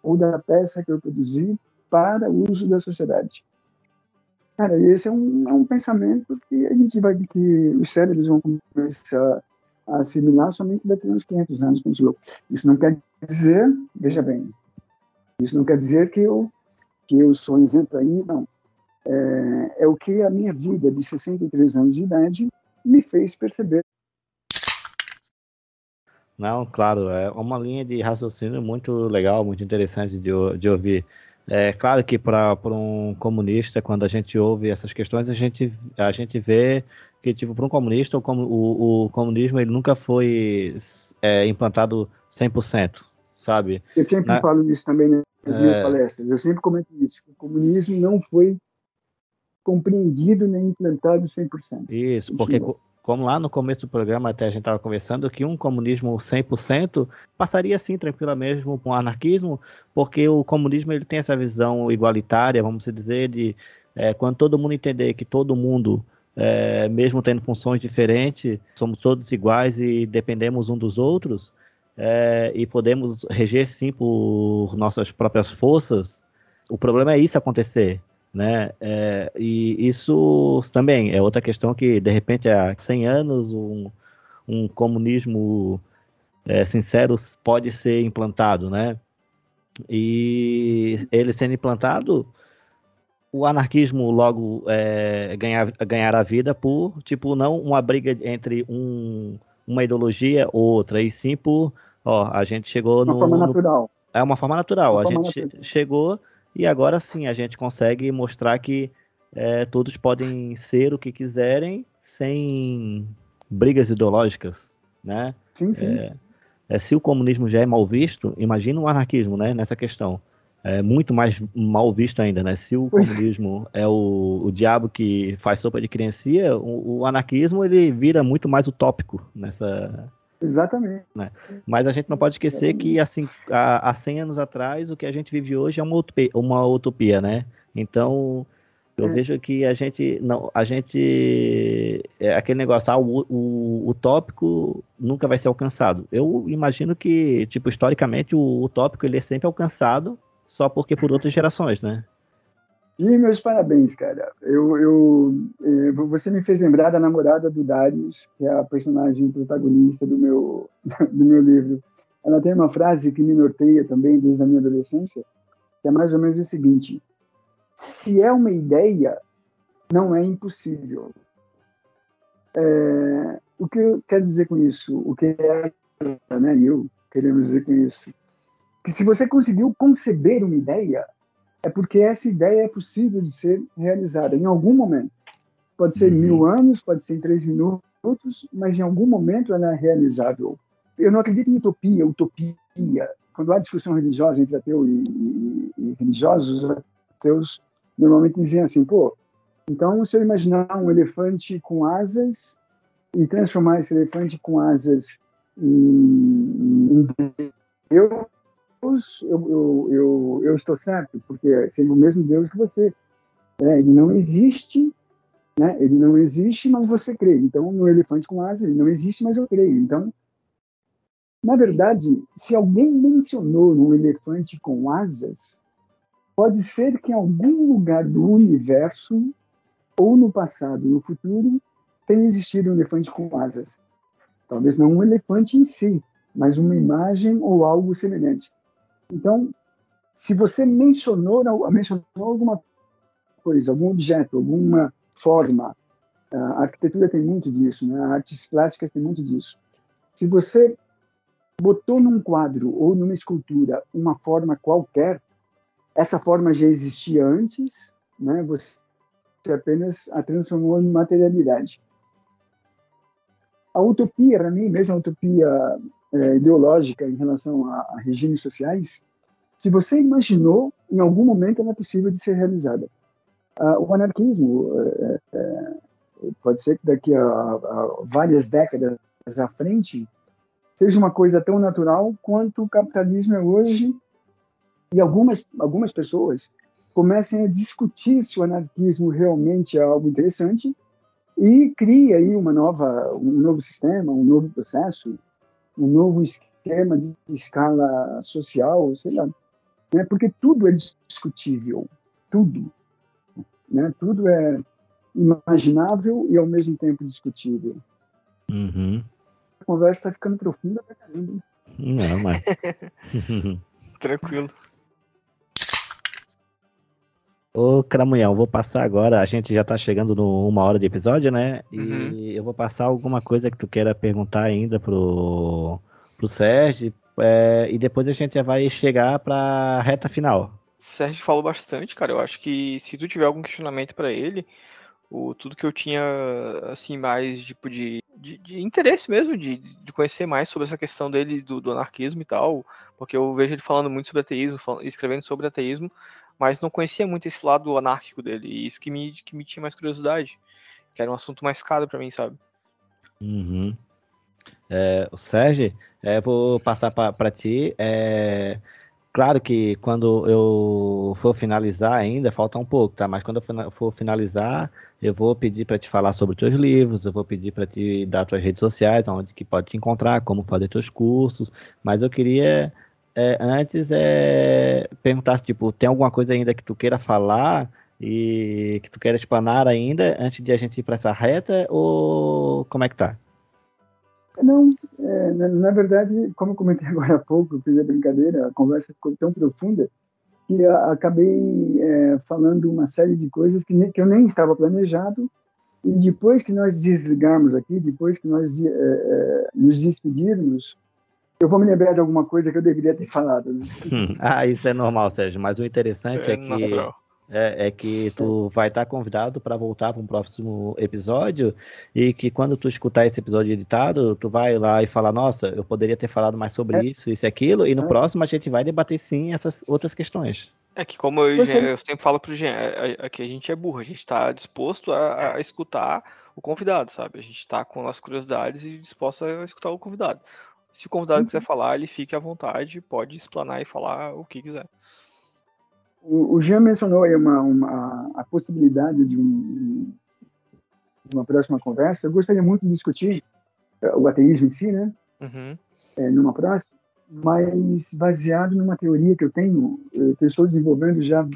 ou da peça que eu produzi para o uso da sociedade. Cara, esse é um, é um pensamento que a gente vai que os cérebros vão começar a assimilar somente daqui a uns 500 anos, penso eu. Isso não quer dizer, veja bem, isso não quer dizer que eu que eu sou exemplo aí, não. É, é o que a minha vida de 63 anos de idade me fez perceber. Não, claro, é uma linha de raciocínio muito legal, muito interessante de, de ouvir. É claro que para um comunista, quando a gente ouve essas questões, a gente, a gente vê que, tipo, para um comunista, o, o, o, comunismo ele nunca foi é, implantado 100%, sabe? Eu sempre Na... falo isso também nas é... minhas palestras. Eu sempre comento isso. O comunismo não foi compreendido nem implantado 100%. Isso, porque como lá no começo do programa até a gente estava conversando, que um comunismo 100% passaria sim tranquilamente com o anarquismo, porque o comunismo ele tem essa visão igualitária, vamos dizer, de é, quando todo mundo entender que todo mundo, é, mesmo tendo funções diferentes, somos todos iguais e dependemos um dos outros, é, e podemos reger sim por nossas próprias forças, o problema é isso acontecer, né? É, e isso também é outra questão que, de repente, há 100 anos, um, um comunismo é, sincero pode ser implantado, né? E ele sendo implantado, o anarquismo logo é, ganhar, ganhar a vida por, tipo, não uma briga entre um, uma ideologia ou outra, e sim por, ó, a gente chegou uma no... forma natural. É uma forma natural. Uma a forma gente natural. chegou e agora sim a gente consegue mostrar que é, todos podem ser o que quiserem sem brigas ideológicas, né? Sim, sim. É, é, se o comunismo já é mal visto, imagina o anarquismo, né? Nessa questão. É muito mais mal visto ainda, né? Se o Pois. comunismo é o, o diabo que faz sopa de criancia, o, o anarquismo ele vira muito mais utópico nessa, Exatamente. mas a gente não pode esquecer que assim, há, há 100 anos atrás, o que a gente vive hoje é uma utopia, uma utopia né? Então, eu É. vejo que a gente não, a gente é aquele negócio, ah, o, o utópico nunca vai ser alcançado. Eu imagino que, tipo, historicamente, o utópico ele é sempre alcançado só porque por outras gerações, né? E meus parabéns, cara. Eu, eu, eh, você me fez lembrar da namorada do Darius, que é a personagem protagonista do meu, do meu livro. Ela tem uma frase que me norteia também desde a minha adolescência, que é mais ou menos o seguinte: se é uma ideia, não é impossível. É, o que eu quero dizer com isso? O que é, né, eu queremos dizer com isso? Que se você conseguiu conceber uma ideia, é porque essa ideia é possível de ser realizada em algum momento. Pode ser Uhum. mil anos, pode ser em três minutos, mas em algum momento ela é realizável. Eu não acredito em utopia, utopia. Quando há discussão religiosa entre ateu e, e, e religiosos, os ateus normalmente dizem assim, pô, então se eu imaginar um elefante com asas e transformar esse elefante com asas em, em Deus, eu, eu, eu, eu estou certo, porque sendo o mesmo Deus que você. É, ele não existe, né? ele não existe, mas você crê. Então, no elefante com asas, ele não existe, mas eu creio. Então, na verdade, se alguém mencionou um elefante com asas, pode ser que em algum lugar do universo, ou no passado, no futuro, tenha existido um elefante com asas. Talvez não um elefante em si, mas uma imagem ou algo semelhante. Então, se você mencionou, mencionou alguma coisa, algum objeto, alguma forma, a arquitetura tem muito disso, né? artes plásticas tem muito disso. Se você botou num quadro ou numa escultura uma forma qualquer, essa forma já existia antes, né? você apenas a transformou em materialidade. A utopia, para mim, mesmo a utopia é, ideológica em relação a, a, regimes sociais, se você imaginou, em algum momento ela é possível de ser realizada. Uh, o anarquismo é, é, pode ser que daqui a, a, várias décadas à frente seja uma coisa tão natural quanto o capitalismo é hoje e algumas algumas pessoas comecem a discutir se o anarquismo realmente é algo interessante e cria aí uma nova um novo sistema um novo processo um novo esquema de escala social sei lá né? Porque tudo é discutível tudo né? Tudo é imaginável e ao mesmo tempo discutível. Uhum. a conversa está ficando profunda pra caramba não mas tranquilo Ô, Cramunhão, vou passar agora. A gente já tá chegando no uma hora de episódio, né? Uhum. E eu vou passar alguma coisa que tu queira perguntar ainda pro, pro Sérgio. É, e depois a gente já vai chegar pra reta final. Sérgio falou bastante, cara. Eu acho que se tu tiver algum questionamento para ele, o, tudo que eu tinha, assim, mais tipo de, de, de interesse mesmo, de, de conhecer mais sobre essa questão dele, do, do anarquismo e tal, porque eu vejo ele falando muito sobre ateísmo, falando, escrevendo sobre ateísmo, mas não conhecia muito esse lado anárquico dele, e isso que me, que me tinha mais curiosidade, que era um assunto mais caro para mim, sabe? Uhum. É, o Sérgio, é, vou passar para ti. É, claro que quando eu for finalizar ainda, falta um pouco, tá? Mas quando eu for finalizar, eu vou pedir para te falar sobre teus livros, eu vou pedir para te dar tuas redes sociais, onde que pode te encontrar, como fazer teus cursos, mas eu queria é, antes é perguntar se tipo, tem alguma coisa ainda que tu queira falar e que tu queira explanar ainda antes de a gente ir para essa reta ou como é que tá? Não, é, na, na, verdade, como eu comentei agora há pouco, fiz a brincadeira, a conversa ficou tão profunda que acabei é, falando uma série de coisas que, ne, que eu nem estava planejado e depois que nós desligarmos aqui, depois que nós é, é, nos despedirmos, eu vou me lembrar de alguma coisa que eu deveria ter falado. Né? ah, isso é normal, Sérgio. Mas o interessante é, é que é, é, que tu vai estar convidado para voltar para um próximo episódio e que quando tu escutar esse episódio editado, tu vai lá e falar, nossa, eu poderia ter falado mais sobre é. isso, isso e aquilo, e no é. próximo a gente vai debater sim essas outras questões. É que como eu, eu sempre falo pro Jean, aqui a gente é burro, a gente está disposto a, a, escutar o convidado, sabe? A gente está com as curiosidades e disposto a escutar o convidado. Se o convidado uhum. quiser falar, ele fique à vontade, pode explanar e falar o que quiser. O, o Jean mencionou aí uma, uma, a possibilidade de, um, de uma próxima conversa. Eu gostaria muito de discutir uh, o ateísmo em si, né? Uhum. É, numa próxima, mas baseado numa teoria que eu tenho, eh, que eu estou desenvolvendo já há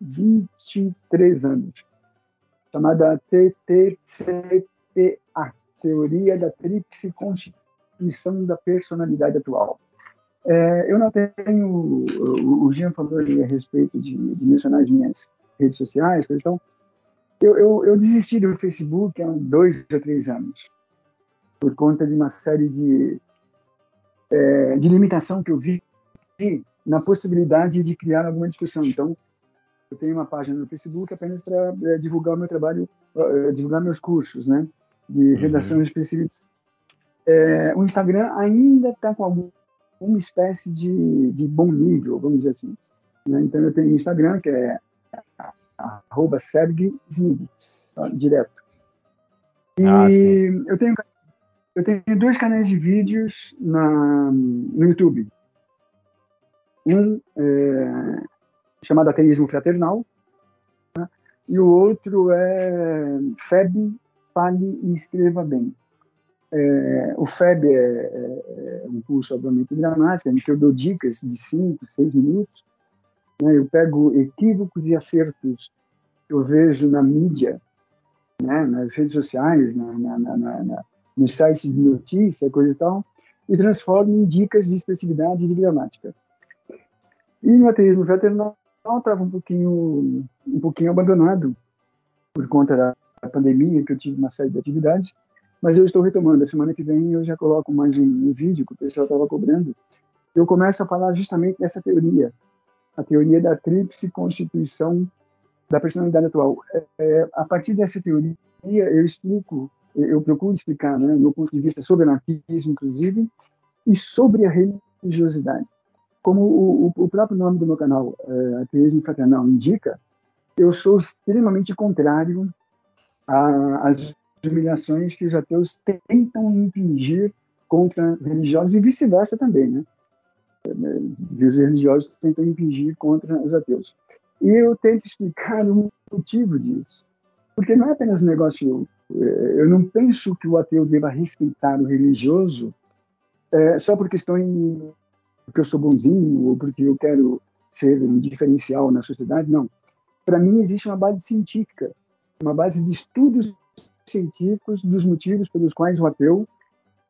23 anos, chamada TTCPA, Teoria da Tríplice constituição da personalidade atual. É, eu não tenho. O, Jean falou a respeito de, de, mencionar as minhas redes sociais, então. Eu, eu, eu, desisti do Facebook há dois ou três anos, por conta de uma série de, é, de limitação que eu vi na possibilidade de criar alguma discussão. Então, eu tenho uma página no Facebook apenas para é, divulgar o meu trabalho, é, divulgar meus cursos, né, de redação uhum. específica é, o Instagram ainda está com alguma uma espécie de, de bom nível, vamos dizer assim. Né? Então, eu tenho Instagram, que é arroba Znig, tá? direto. E ah, eu, tenho, eu tenho dois canais de vídeos na, no YouTube. Um é, chamado Ateísmo Fraternal, né? e o outro é Feb, Fale e Escreva Bem. É, o FEB é, é, é, um curso, obviamente, gramática, em que eu dou dicas de 5, 6 minutos. Né? Eu pego equívocos e acertos que eu vejo na mídia, né? nas redes sociais, na, na, na, nos sites de notícia, coisa e tal, e transformo em dicas de expressividade e de gramática. E no ateísmo fraternal estava um pouquinho, um pouquinho abandonado por conta da pandemia, que eu tive uma série de atividades, mas eu estou retomando. A semana que vem eu já coloco mais um, um vídeo que o pessoal estava cobrando. Eu começo a falar justamente dessa teoria, a teoria da tríplice constituição da personalidade atual. É, é, a partir dessa teoria, eu explico, eu procuro explicar, né, meu ponto de vista sobre anarquismo, inclusive, e sobre a religiosidade. Como o, o próprio nome do meu canal, é, Ateísmo Fraternal, indica, eu sou extremamente contrário às humilhações que os ateus tentam impingir contra religiosos e vice-versa também, né? E os religiosos tentam impingir contra os ateus. E eu tento explicar o motivo disso. Porque não é apenas um negócio. Eh, eu não penso que o ateu deva respeitar o religioso é, só por questões. porque eu sou bonzinho ou porque eu quero ser um diferencial na sociedade. Não. Para mim, existe uma base científica, uma base de estudos científicos dos motivos pelos quais o ateu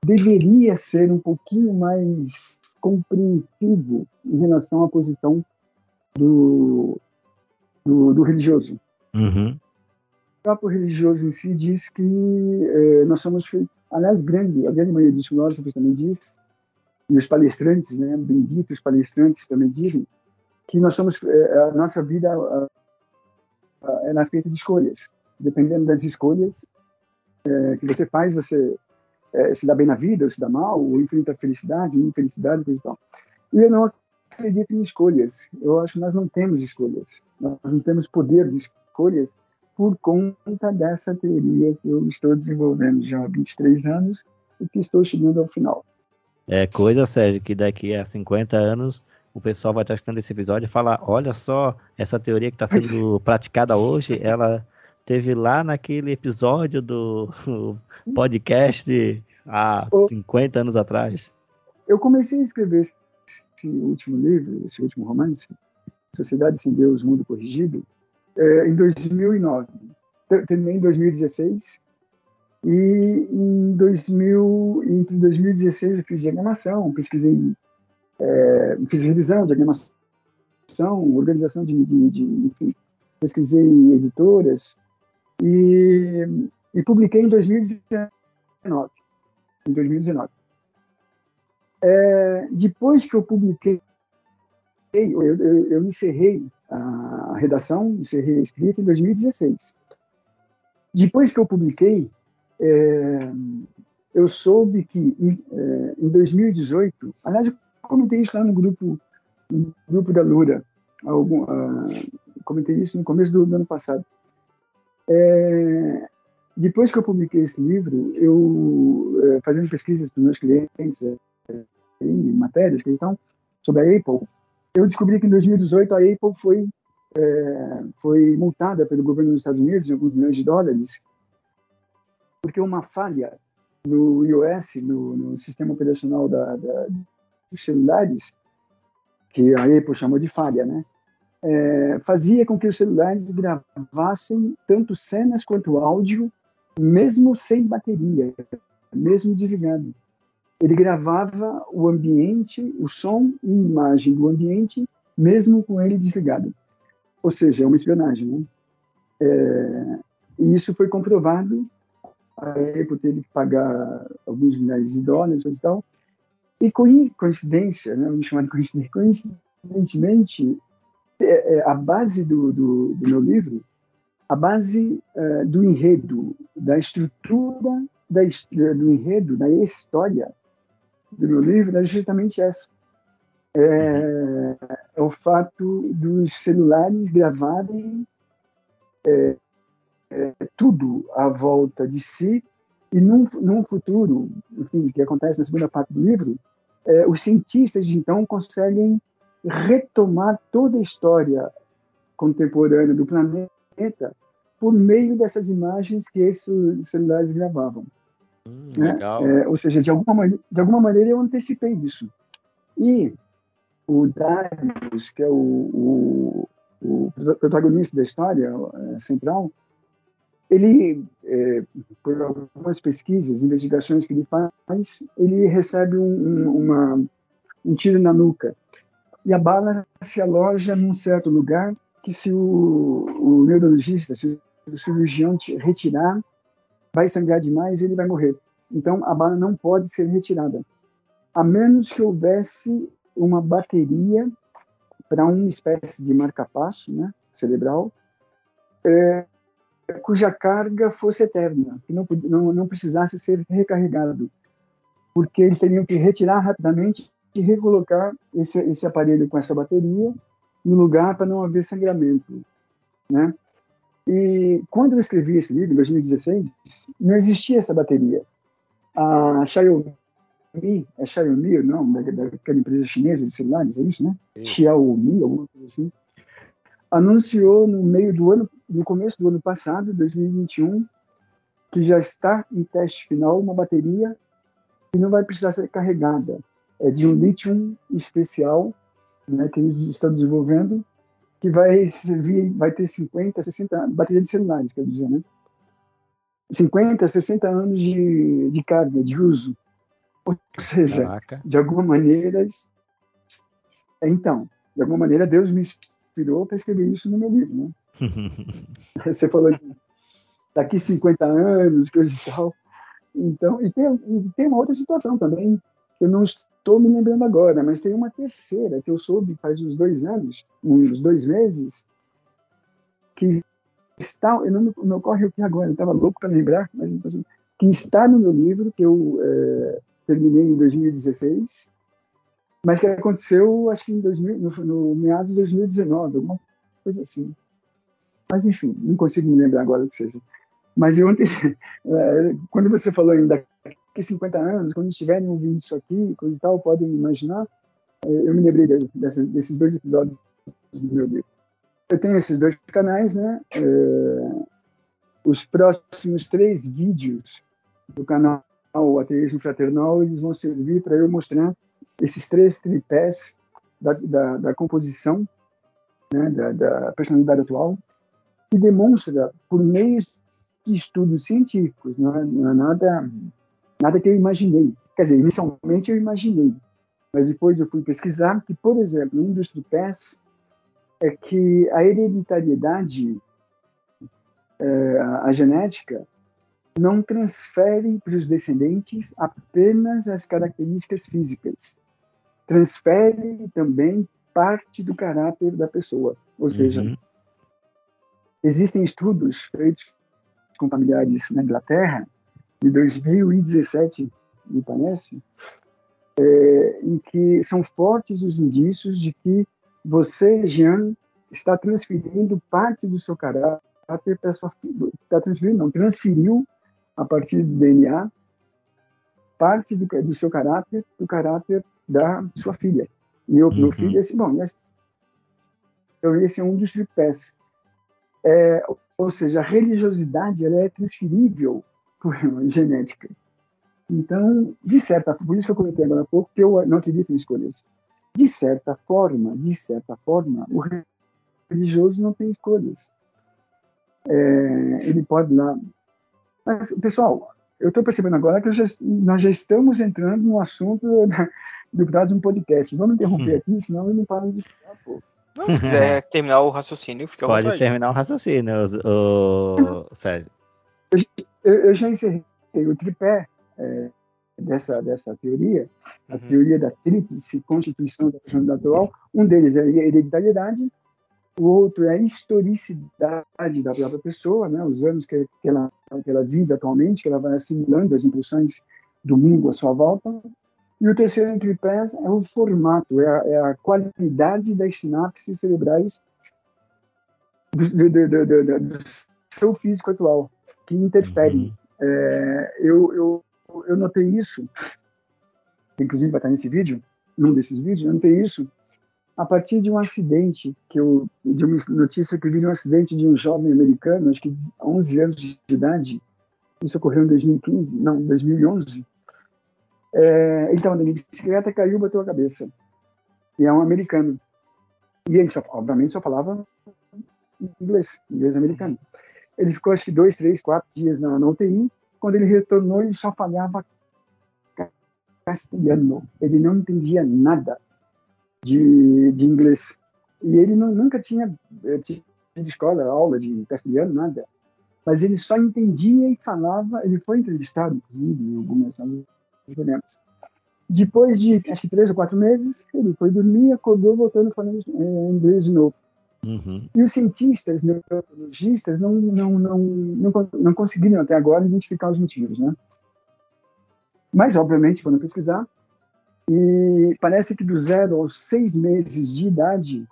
deveria ser um pouquinho mais compreensivo em relação à posição do, do, do religioso. Uhum. O próprio religioso em si diz que eh, nós somos, aliás, grande, a grande maioria dos filósofos também diz, e os palestrantes, né, benditos palestrantes também dizem, que nós somos, eh, a nossa vida é feita de escolhas. Dependendo das escolhas, é, que você faz, você é, se dá bem na vida, ou se dá mal, ou enfrenta felicidade, infelicidade, coisa e tal. E eu não acredito em escolhas. Eu acho que nós não temos escolhas. Nós não temos poder de escolhas por conta dessa teoria que eu estou desenvolvendo já há 23 anos e que estou chegando ao final. É coisa, Sérgio, que daqui a 50 anos o pessoal vai estar escutando esse episódio e falar: olha só, essa teoria que está sendo praticada hoje, ela teve lá naquele episódio do podcast há 50 anos atrás. Eu comecei a escrever último livro, esse último romance, Sociedade Sem Deus, Mundo Corrigido, é, em 2009. Terminei em 2016 e em 2000, entre 2016 eu fiz diagramação, pesquisei, é, fiz revisão, diagramação, organização de, de, de enfim, pesquisei editoras e, e publiquei em 2019. Em 2019. É, depois que eu publiquei, eu, eu, eu encerrei a redação, encerrei a escrita em 2016. Depois que eu publiquei, é, eu soube que em, é, em 2018, aliás, eu comentei isso lá no grupo, no grupo da Lura, algum, uh, comentei isso no começo do, do ano passado. É, depois que eu publiquei esse livro, eu, é, fazendo pesquisas para meus clientes, é, em matérias que estão sobre a Apple, eu descobri que em 2018 a Apple foi é, foi multada pelo governo dos Estados Unidos em alguns milhões de dólares porque uma falha no iOS, no, no sistema operacional da, da, dos celulares, que a Apple chamou de falha, né? É, fazia com que os celulares gravassem tanto cenas quanto áudio, mesmo sem bateria, mesmo desligado ele gravava o ambiente, o som e imagem do ambiente, mesmo com ele desligado. Ou seja, é uma espionagem. Né? É, e isso foi comprovado. A Apple teve que pagar alguns milhares de dólares e tal. E coincidência, né, vamos chamar de coincidência, coincidentemente, a base do, do, do, meu livro, a base é, do enredo, da estrutura da, do enredo, da história, do meu livro é justamente essa. É, é o fato dos celulares gravarem é, é, tudo à volta de si e num, num futuro, enfim, que acontece na segunda parte do livro, é, os cientistas então conseguem retomar toda a história contemporânea do planeta por meio dessas imagens que esses celulares gravavam. Hum, né? é, ou seja, de alguma, maneira, de alguma maneira eu antecipei isso. E o Darius, que é o, o, o protagonista da história é, central, ele, é, por algumas pesquisas, investigações que ele faz, ele recebe um, um, uma, um tiro na nuca. E a bala se aloja num certo lugar que se o, o neurologista, se o cirurgião retirar, vai sangrar demais e ele vai morrer. Então, a bala não pode ser retirada, a menos que houvesse uma bateria para uma espécie de marca-passo né, cerebral, é, cuja carga fosse eterna, que não, não, não precisasse ser recarregado, porque eles teriam que retirar rapidamente e recolocar esse, esse aparelho com essa bateria no lugar para não haver sangramento, né? E quando eu escrevi esse livro, em 2016, não existia essa bateria. A Xiaomi, é Xiaomi o nome daquela empresa chinesa de celulares, é isso, né? Sim. Xiaomi, alguma coisa assim. Anunciou no meio do ano, no começo do ano passado, 2021, que já está em teste final uma bateria que não vai precisar ser carregada. É de um lítio especial, né, que eles estão desenvolvendo que vai servir, vai ter 50, 60 bateria de celulares, quer dizer, né? 50, 60 anos de, de carga, de uso. Ou seja, Caraca. de alguma maneira, então, de alguma maneira Deus me inspirou para escrever isso no meu livro, né? Você falou de daqui 50 anos, coisa e tal. Então, e tem, e tem uma outra situação também, que eu não estou me lembrando agora, mas tem uma terceira que eu soube faz uns dois anos, uns dois meses, que está, eu não me, ocorre aqui agora, eu estava louco para lembrar, mas assim, que está no meu livro, que eu é, terminei em 2016, mas que aconteceu, acho que em 2000, no, no meados de 2019, alguma coisa assim. Mas, enfim, não consigo me lembrar agora o que seja. Mas eu ontem, é, quando você falou ainda daqui 50 anos, quando estiverem ouvindo isso aqui, coisa e tal, podem imaginar, é, eu me lembrei desses, desses dois episódios do meu livro. Eu tenho esses dois canais, né? É, os próximos três vídeos do canal Ateísmo Fraternal, eles vão servir para eu mostrar esses três tripés da, da, da composição, né, da, da, personalidade atual, que demonstra, por meio de estudos científicos, não é, não é nada, nada que eu imaginei. Quer dizer, inicialmente eu imaginei, mas depois eu fui pesquisar que, por exemplo, um dos tripés é que a hereditariedade, é, a genética, não transfere para os descendentes apenas as características físicas, transfere também parte do caráter da pessoa. Ou seja, uhum. existem estudos feitos com familiares na Inglaterra, de 2017, me parece, é, em que são fortes os indícios de que você, Jean, está transferindo parte do seu caráter para sua filha. Está transferindo, não, transferiu a partir do DNA parte do, do seu caráter, do caráter da sua filha. E eu, uhum. meu filho, esse, bom, então esse é um dos tripés. É, ou seja, a religiosidade ela é transferível por genética. Então, de certa forma, por isso que eu comentei agora há pouco que eu não acredito em escolhas. De certa forma, de certa forma, o religioso não tem escolhas. É, ele pode lá. Mas, pessoal, eu estou percebendo agora que já, nós já estamos entrando no assunto do próximo podcast. Vamos interromper hum. aqui, senão eu não paro de falar, pô. Não, se quiser terminar o raciocínio, fica Pode vontade. terminar o raciocínio, o, o Sérgio. Eu, eu, já encerrei o tripé é, dessa, dessa teoria, a uhum. teoria da tríplice constituição da personalidade atual. Um deles é a hereditariedade, o outro é a historicidade da própria pessoa, né? os anos que, que, ela, que ela vive atualmente, que ela vai assimilando as impressões do mundo à sua volta, e o terceiro entre tripés é o formato, é a, é a qualidade das sinapses cerebrais do, do, do, do, seu físico atual, que interfere. Uhum. É, eu, eu, eu notei isso, inclusive vai estar nesse vídeo, num desses vídeos, eu notei isso a partir de um acidente, que eu, de uma notícia que eu vi de um acidente de um jovem americano, acho que de 11 anos de idade, isso ocorreu em 2015, não, 2011, é, ele estava andando de bicicleta, caiu, bateu a cabeça. E é um americano. E ele, só, obviamente, só falava inglês, inglês americano. Ele ficou, acho que, dois, três, quatro dias na, na UTI. Quando ele retornou, ele só falava castelhano. Ele não entendia nada de, de inglês. E ele não, nunca tinha eh, tido escola, aula de castelhano, nada. Mas ele só entendia e falava. Ele foi entrevistado, inclusive, em algumas problemas. Depois de, acho que três ou quatro meses, ele foi dormir, acordou voltando falando é, inglês de novo. Uhum. E os cientistas, neurologistas, não, não, não, não, não conseguiram até agora identificar os motivos, né? Mas, obviamente, foram pesquisar e parece que do zero aos seis meses de idade,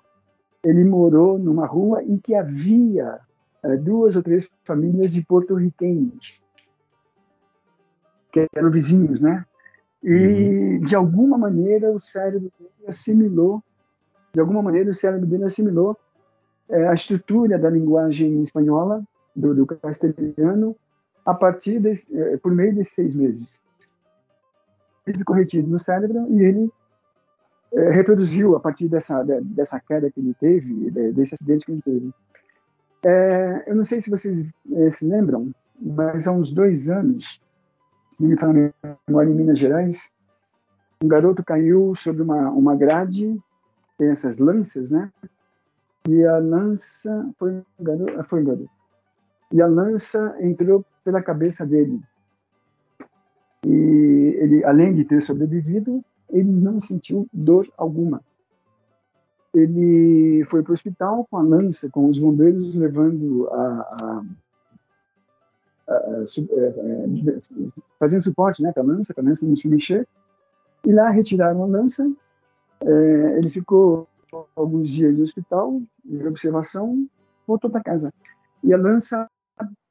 ele morou numa rua em que havia é, duas ou três famílias de porto-riquenhos que eram vizinhos, né? E uhum. de alguma maneira o cérebro dele assimilou, de alguma maneira o cérebro dele assimilou é, a estrutura da linguagem espanhola, do, do castelhano, a partir desse, é, por meio desses seis meses. Ele ficou retido no cérebro e ele é, reproduziu a partir dessa dessa queda que ele teve, desse acidente que ele teve. É, eu não sei se vocês é, se lembram, mas há uns dois anos se me fala memória, em Minas Gerais, um garoto caiu sobre uma, uma grade, tem essas lanças, né? E a lança foi garoto, foi garoto. E a lança entrou pela cabeça dele. E ele, além de ter sobrevivido, ele não sentiu dor alguma. Ele foi para o hospital com a lança, com os bombeiros levando a, a fazendo suporte né, para a lança, para a lança não se mexer. E lá retiraram a lança. É, ele ficou alguns dias no hospital, em observação, voltou para casa. E a lança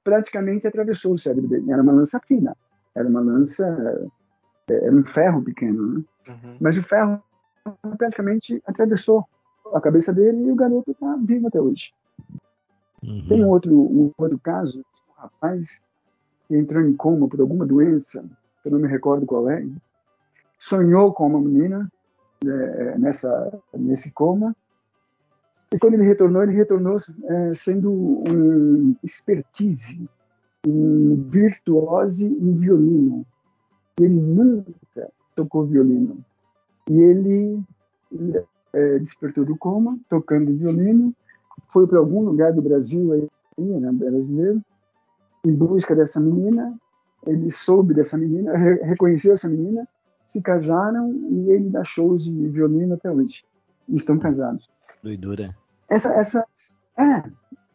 praticamente atravessou o cérebro dele. Era uma lança fina, era uma lança, é, era um ferro pequeno, né? Uhum. Mas o ferro praticamente atravessou a cabeça dele e o garoto está vivo até hoje. Uhum. Tem um outro, um outro caso, um rapaz entrou em coma por alguma doença, que eu não me recordo qual é, sonhou com uma menina, é, nessa, nesse coma. E quando ele retornou, ele retornou é, sendo um expertise, um virtuose em violino. Ele nunca tocou violino. E ele, é, despertou do coma, tocando violino, foi para algum lugar do Brasil, aí, né, brasileiro, em busca dessa menina. Ele soube dessa menina, reconheceu essa menina, se casaram e ele dá shows de violino até hoje. E estão casados. Doidura essa, essa, é,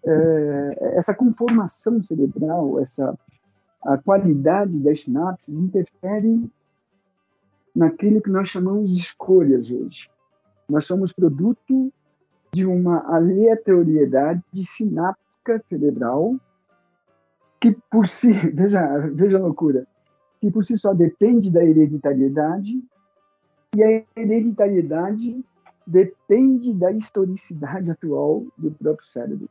é, essa conformação cerebral, essa a qualidade das sinapses interfere naquilo que nós chamamos de escolhas hoje. Nós somos produto de uma aleatoriedade sináptica cerebral que por si, veja, veja a loucura, que por si só depende da hereditariedade e a hereditariedade depende da historicidade atual do próprio cérebro.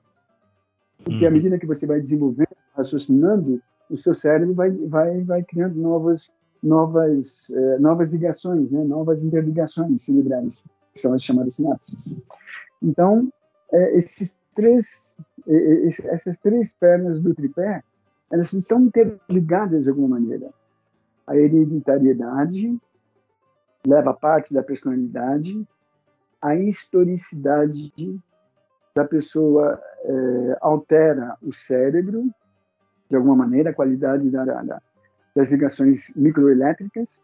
Porque à uhum. medida que você vai desenvolvendo, raciocinando, o seu cérebro vai, vai, vai criando novas, novas, eh, novas ligações, né? novas interligações cerebrais, que são as chamadas sinapses. Então, eh, esses três, eh, essas três pernas do tripé, elas estão interligadas de alguma maneira. A hereditariedade leva parte da personalidade, a historicidade da pessoa é, altera o cérebro, de alguma maneira, a qualidade da, da, das ligações microelétricas.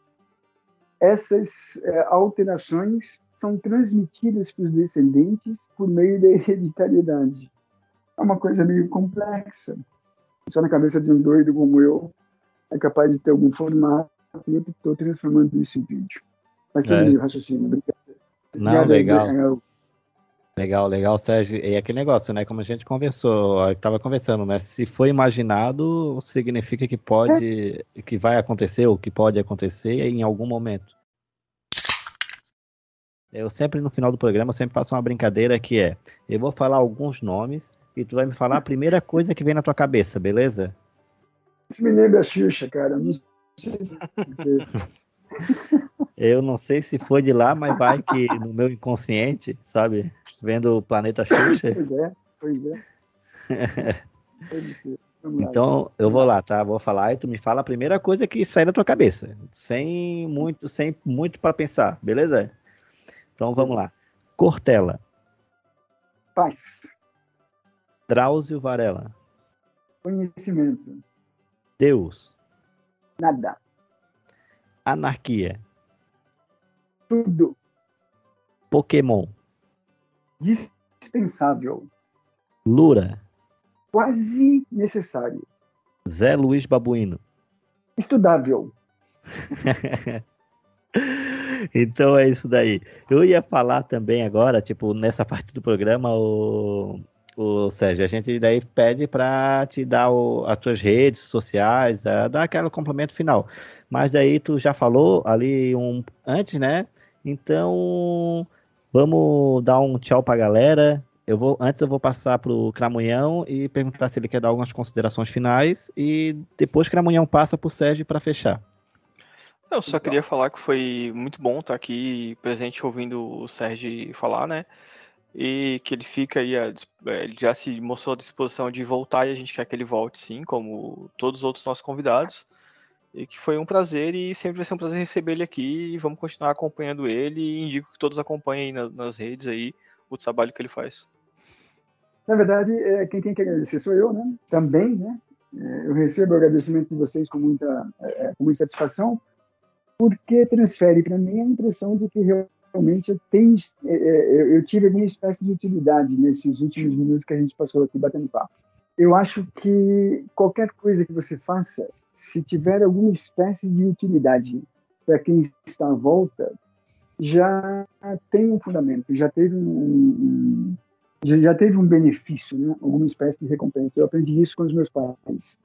Essas é, alterações são transmitidas para os descendentes por meio da hereditariedade. É uma coisa meio complexa. Só na cabeça de um doido como eu é capaz de ter algum formato e eu estou transformando isso em vídeo. Mas tem é. raciocínio, brincadeira. Não, legal. Legal, legal, Sérgio. E aquele negócio, né? Como a gente conversou, estava conversando, né? Se foi imaginado, significa que pode, é. que vai acontecer ou que pode acontecer em algum momento. Eu sempre, no final do programa, eu sempre faço uma brincadeira que é: eu vou falar alguns nomes e tu vai me falar a primeira coisa que vem na tua cabeça, beleza? Isso me lembra a Xuxa, cara. Não sei. Eu não sei se foi de lá, mas vai que no meu inconsciente, sabe? Vendo o planeta Xuxa. Pois é, pois é. então, eu vou lá, tá? Vou falar e tu me fala a primeira coisa que sai da tua cabeça, sem muito, sem muito para pensar, beleza? Então vamos lá. Cortella. Paz. Drauzio Varela. Conhecimento. Deus. Nada. Anarquia. Tudo. Pokémon. Dispensável. Lura. Quase necessário. Zé Luiz Babuíno. Estudável. então é isso daí. Eu ia falar também agora, tipo, nessa parte do programa, o, o Sérgio, a gente daí pede para te dar o, as tuas redes sociais, dar aquele complemento final. Mas daí tu já falou ali um antes, né? Então, vamos dar um tchau para a galera. Eu vou, antes eu vou passar para o Cramunhão e perguntar se ele quer dar algumas considerações finais e depois Cramunhão passa para o Sérgio para fechar. Eu só queria falar que foi muito bom estar aqui presente ouvindo o Sérgio falar, né? E que ele fica aí, é, ele já se mostrou à disposição de voltar e a gente quer que ele volte sim, como todos os outros nossos convidados. E que foi um prazer e sempre vai ser um prazer receber ele aqui. E vamos continuar acompanhando ele. E indico que todos acompanhem nas redes aí o trabalho que ele faz. Na verdade, é, quem tem que agradecer sou eu, né? Também, né? É, eu recebo o agradecimento de vocês com muita, é, é com muita satisfação, porque transfere para mim a impressão de que realmente eu, tenho, é, eu tive alguma espécie de utilidade nesses últimos minutos que a gente passou aqui batendo papo. Eu acho que qualquer coisa que você faça se tiver alguma espécie de utilidade para quem está à volta, já tem um fundamento, já teve um, já teve um benefício, né? alguma espécie de recompensa. Eu aprendi isso com os meus pais.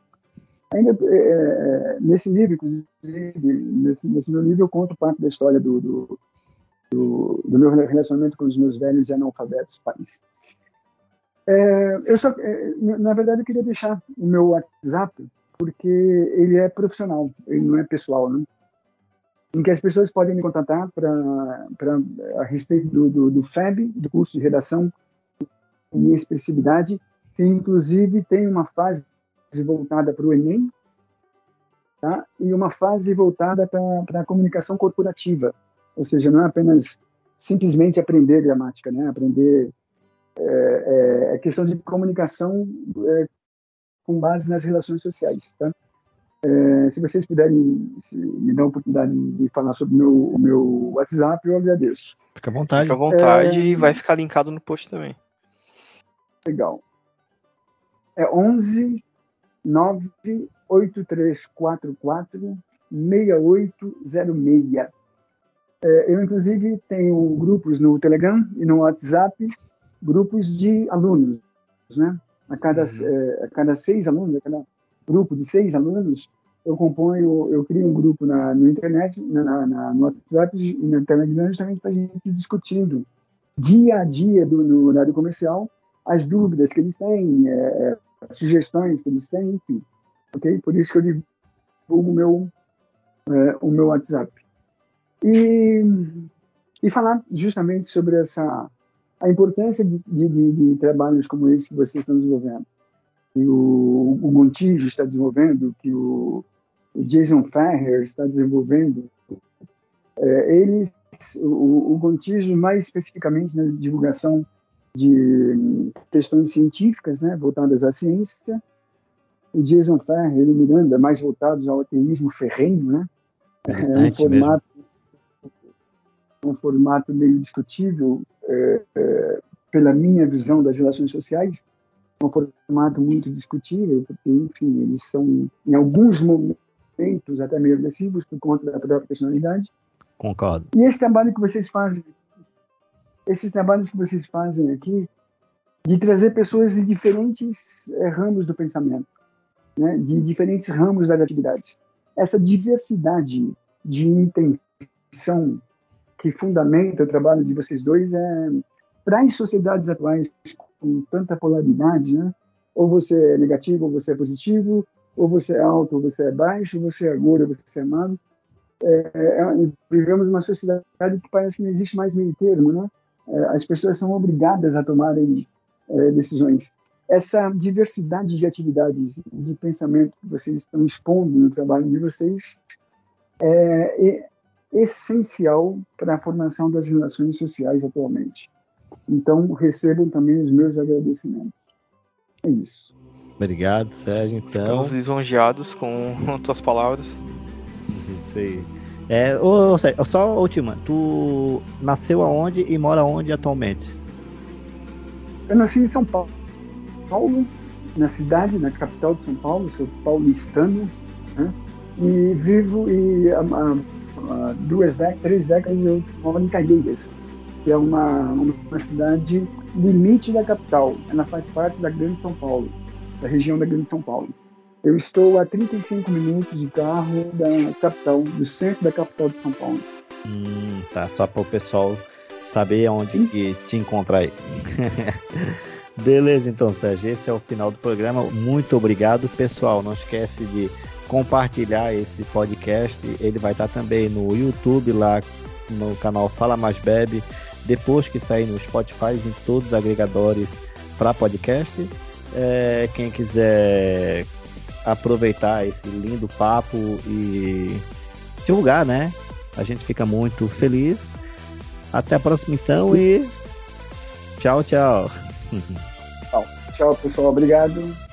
Ainda é, é nesse livro, inclusive, nesse, nesse livro, eu conto parte da história do, do, do, do meu relacionamento com os meus velhos e analfabetos pais. É, eu só, é, na verdade, eu queria deixar o meu WhatsApp porque ele é profissional, ele não é pessoal, né? em que as pessoas podem me contatar para a respeito do, do, do, FEB, do curso de redação e expressividade, que inclusive tem uma fase voltada para o Enem, tá? e uma fase voltada para a comunicação corporativa, ou seja, não é apenas simplesmente aprender gramática, né? aprender é, é, é questão de comunicação é, com base nas relações sociais. Tá? É, se vocês puderem me dar a oportunidade de falar sobre o meu, o meu WhatsApp, eu agradeço. Fica à vontade. Fica à vontade é... e vai ficar linkado no post também. Legal. É 11 98344 6806. É, eu, inclusive, tenho grupos no Telegram e no WhatsApp, grupos de alunos, né? A cada, uhum. é, a cada seis alunos, a cada grupo de seis alunos, eu componho, eu crio um grupo na, no internet, na, na, no WhatsApp e no Telegram, justamente para a gente discutindo dia a dia do, no horário comercial as dúvidas que eles têm, é, sugestões que eles têm, enfim. Ok? Por isso que eu divulgo o meu, é, o meu WhatsApp. E, e falar justamente sobre essa a importância de, de, de, trabalhos como esse que vocês estão desenvolvendo. Que o, o Gontijo está desenvolvendo, que o, o Jason Ferrer está desenvolvendo, é, eles, o, o Gontijo mais especificamente na divulgação de questões científicas, né, voltadas à ciência, o Jason Ferrer e o Miranda mais voltados ao ateísmo ferrenho, né, é um formato um formato meio discutível é, é, pela minha visão das relações sociais, um formato muito discutível, porque, enfim, eles são, em alguns momentos, até meio agressivos por conta da própria personalidade. Concordo. E esse trabalho que vocês fazem, esses trabalhos que vocês fazem aqui, de trazer pessoas de diferentes é, ramos do pensamento, né, de diferentes ramos das atividades. Essa diversidade de intenção que fundamenta o trabalho de vocês dois é para as sociedades atuais com tanta polaridade, né? Ou você é negativo, ou você é positivo, ou você é alto, ou você é baixo, ou você é gordo, ou você é magro. É, é, vivemos uma sociedade que parece que não existe mais meio termo, né? É, as pessoas são obrigadas a tomarem é, decisões. Essa diversidade de atividades, de pensamento que vocês estão expondo no trabalho de vocês é, é essencial para a formação das relações sociais atualmente. Então, recebam também os meus agradecimentos. É isso. Obrigado, Sérgio. Então... Estamos lisonjeados com tuas palavras. Isso aí. É, ô, Sérgio, só última, tu nasceu aonde e mora onde atualmente? Eu nasci em São Paulo, Paulo na cidade, na capital de São Paulo, sou paulistano, né? e vivo e há, há duas décadas, três décadas eu moro em Caieiras, que é uma, uma cidade limite da capital. Ela faz parte da Grande São Paulo, da região da Grande São Paulo. Eu estou a 35 minutos de carro da capital, do centro da capital de São Paulo. Hum, tá, só para o pessoal saber onde que te encontrar aí. Beleza, então, Sérgio, esse é o final do programa. Muito obrigado, pessoal. Não esquece de compartilhar esse podcast. Ele vai estar também no YouTube, lá no canal Fala Mais Bebe depois que sair no Spotify, em todos os agregadores para podcast. É, quem quiser aproveitar esse lindo papo e divulgar, né? A gente fica muito feliz. Até a próxima então e tchau, tchau. Tchau, pessoal. Obrigado.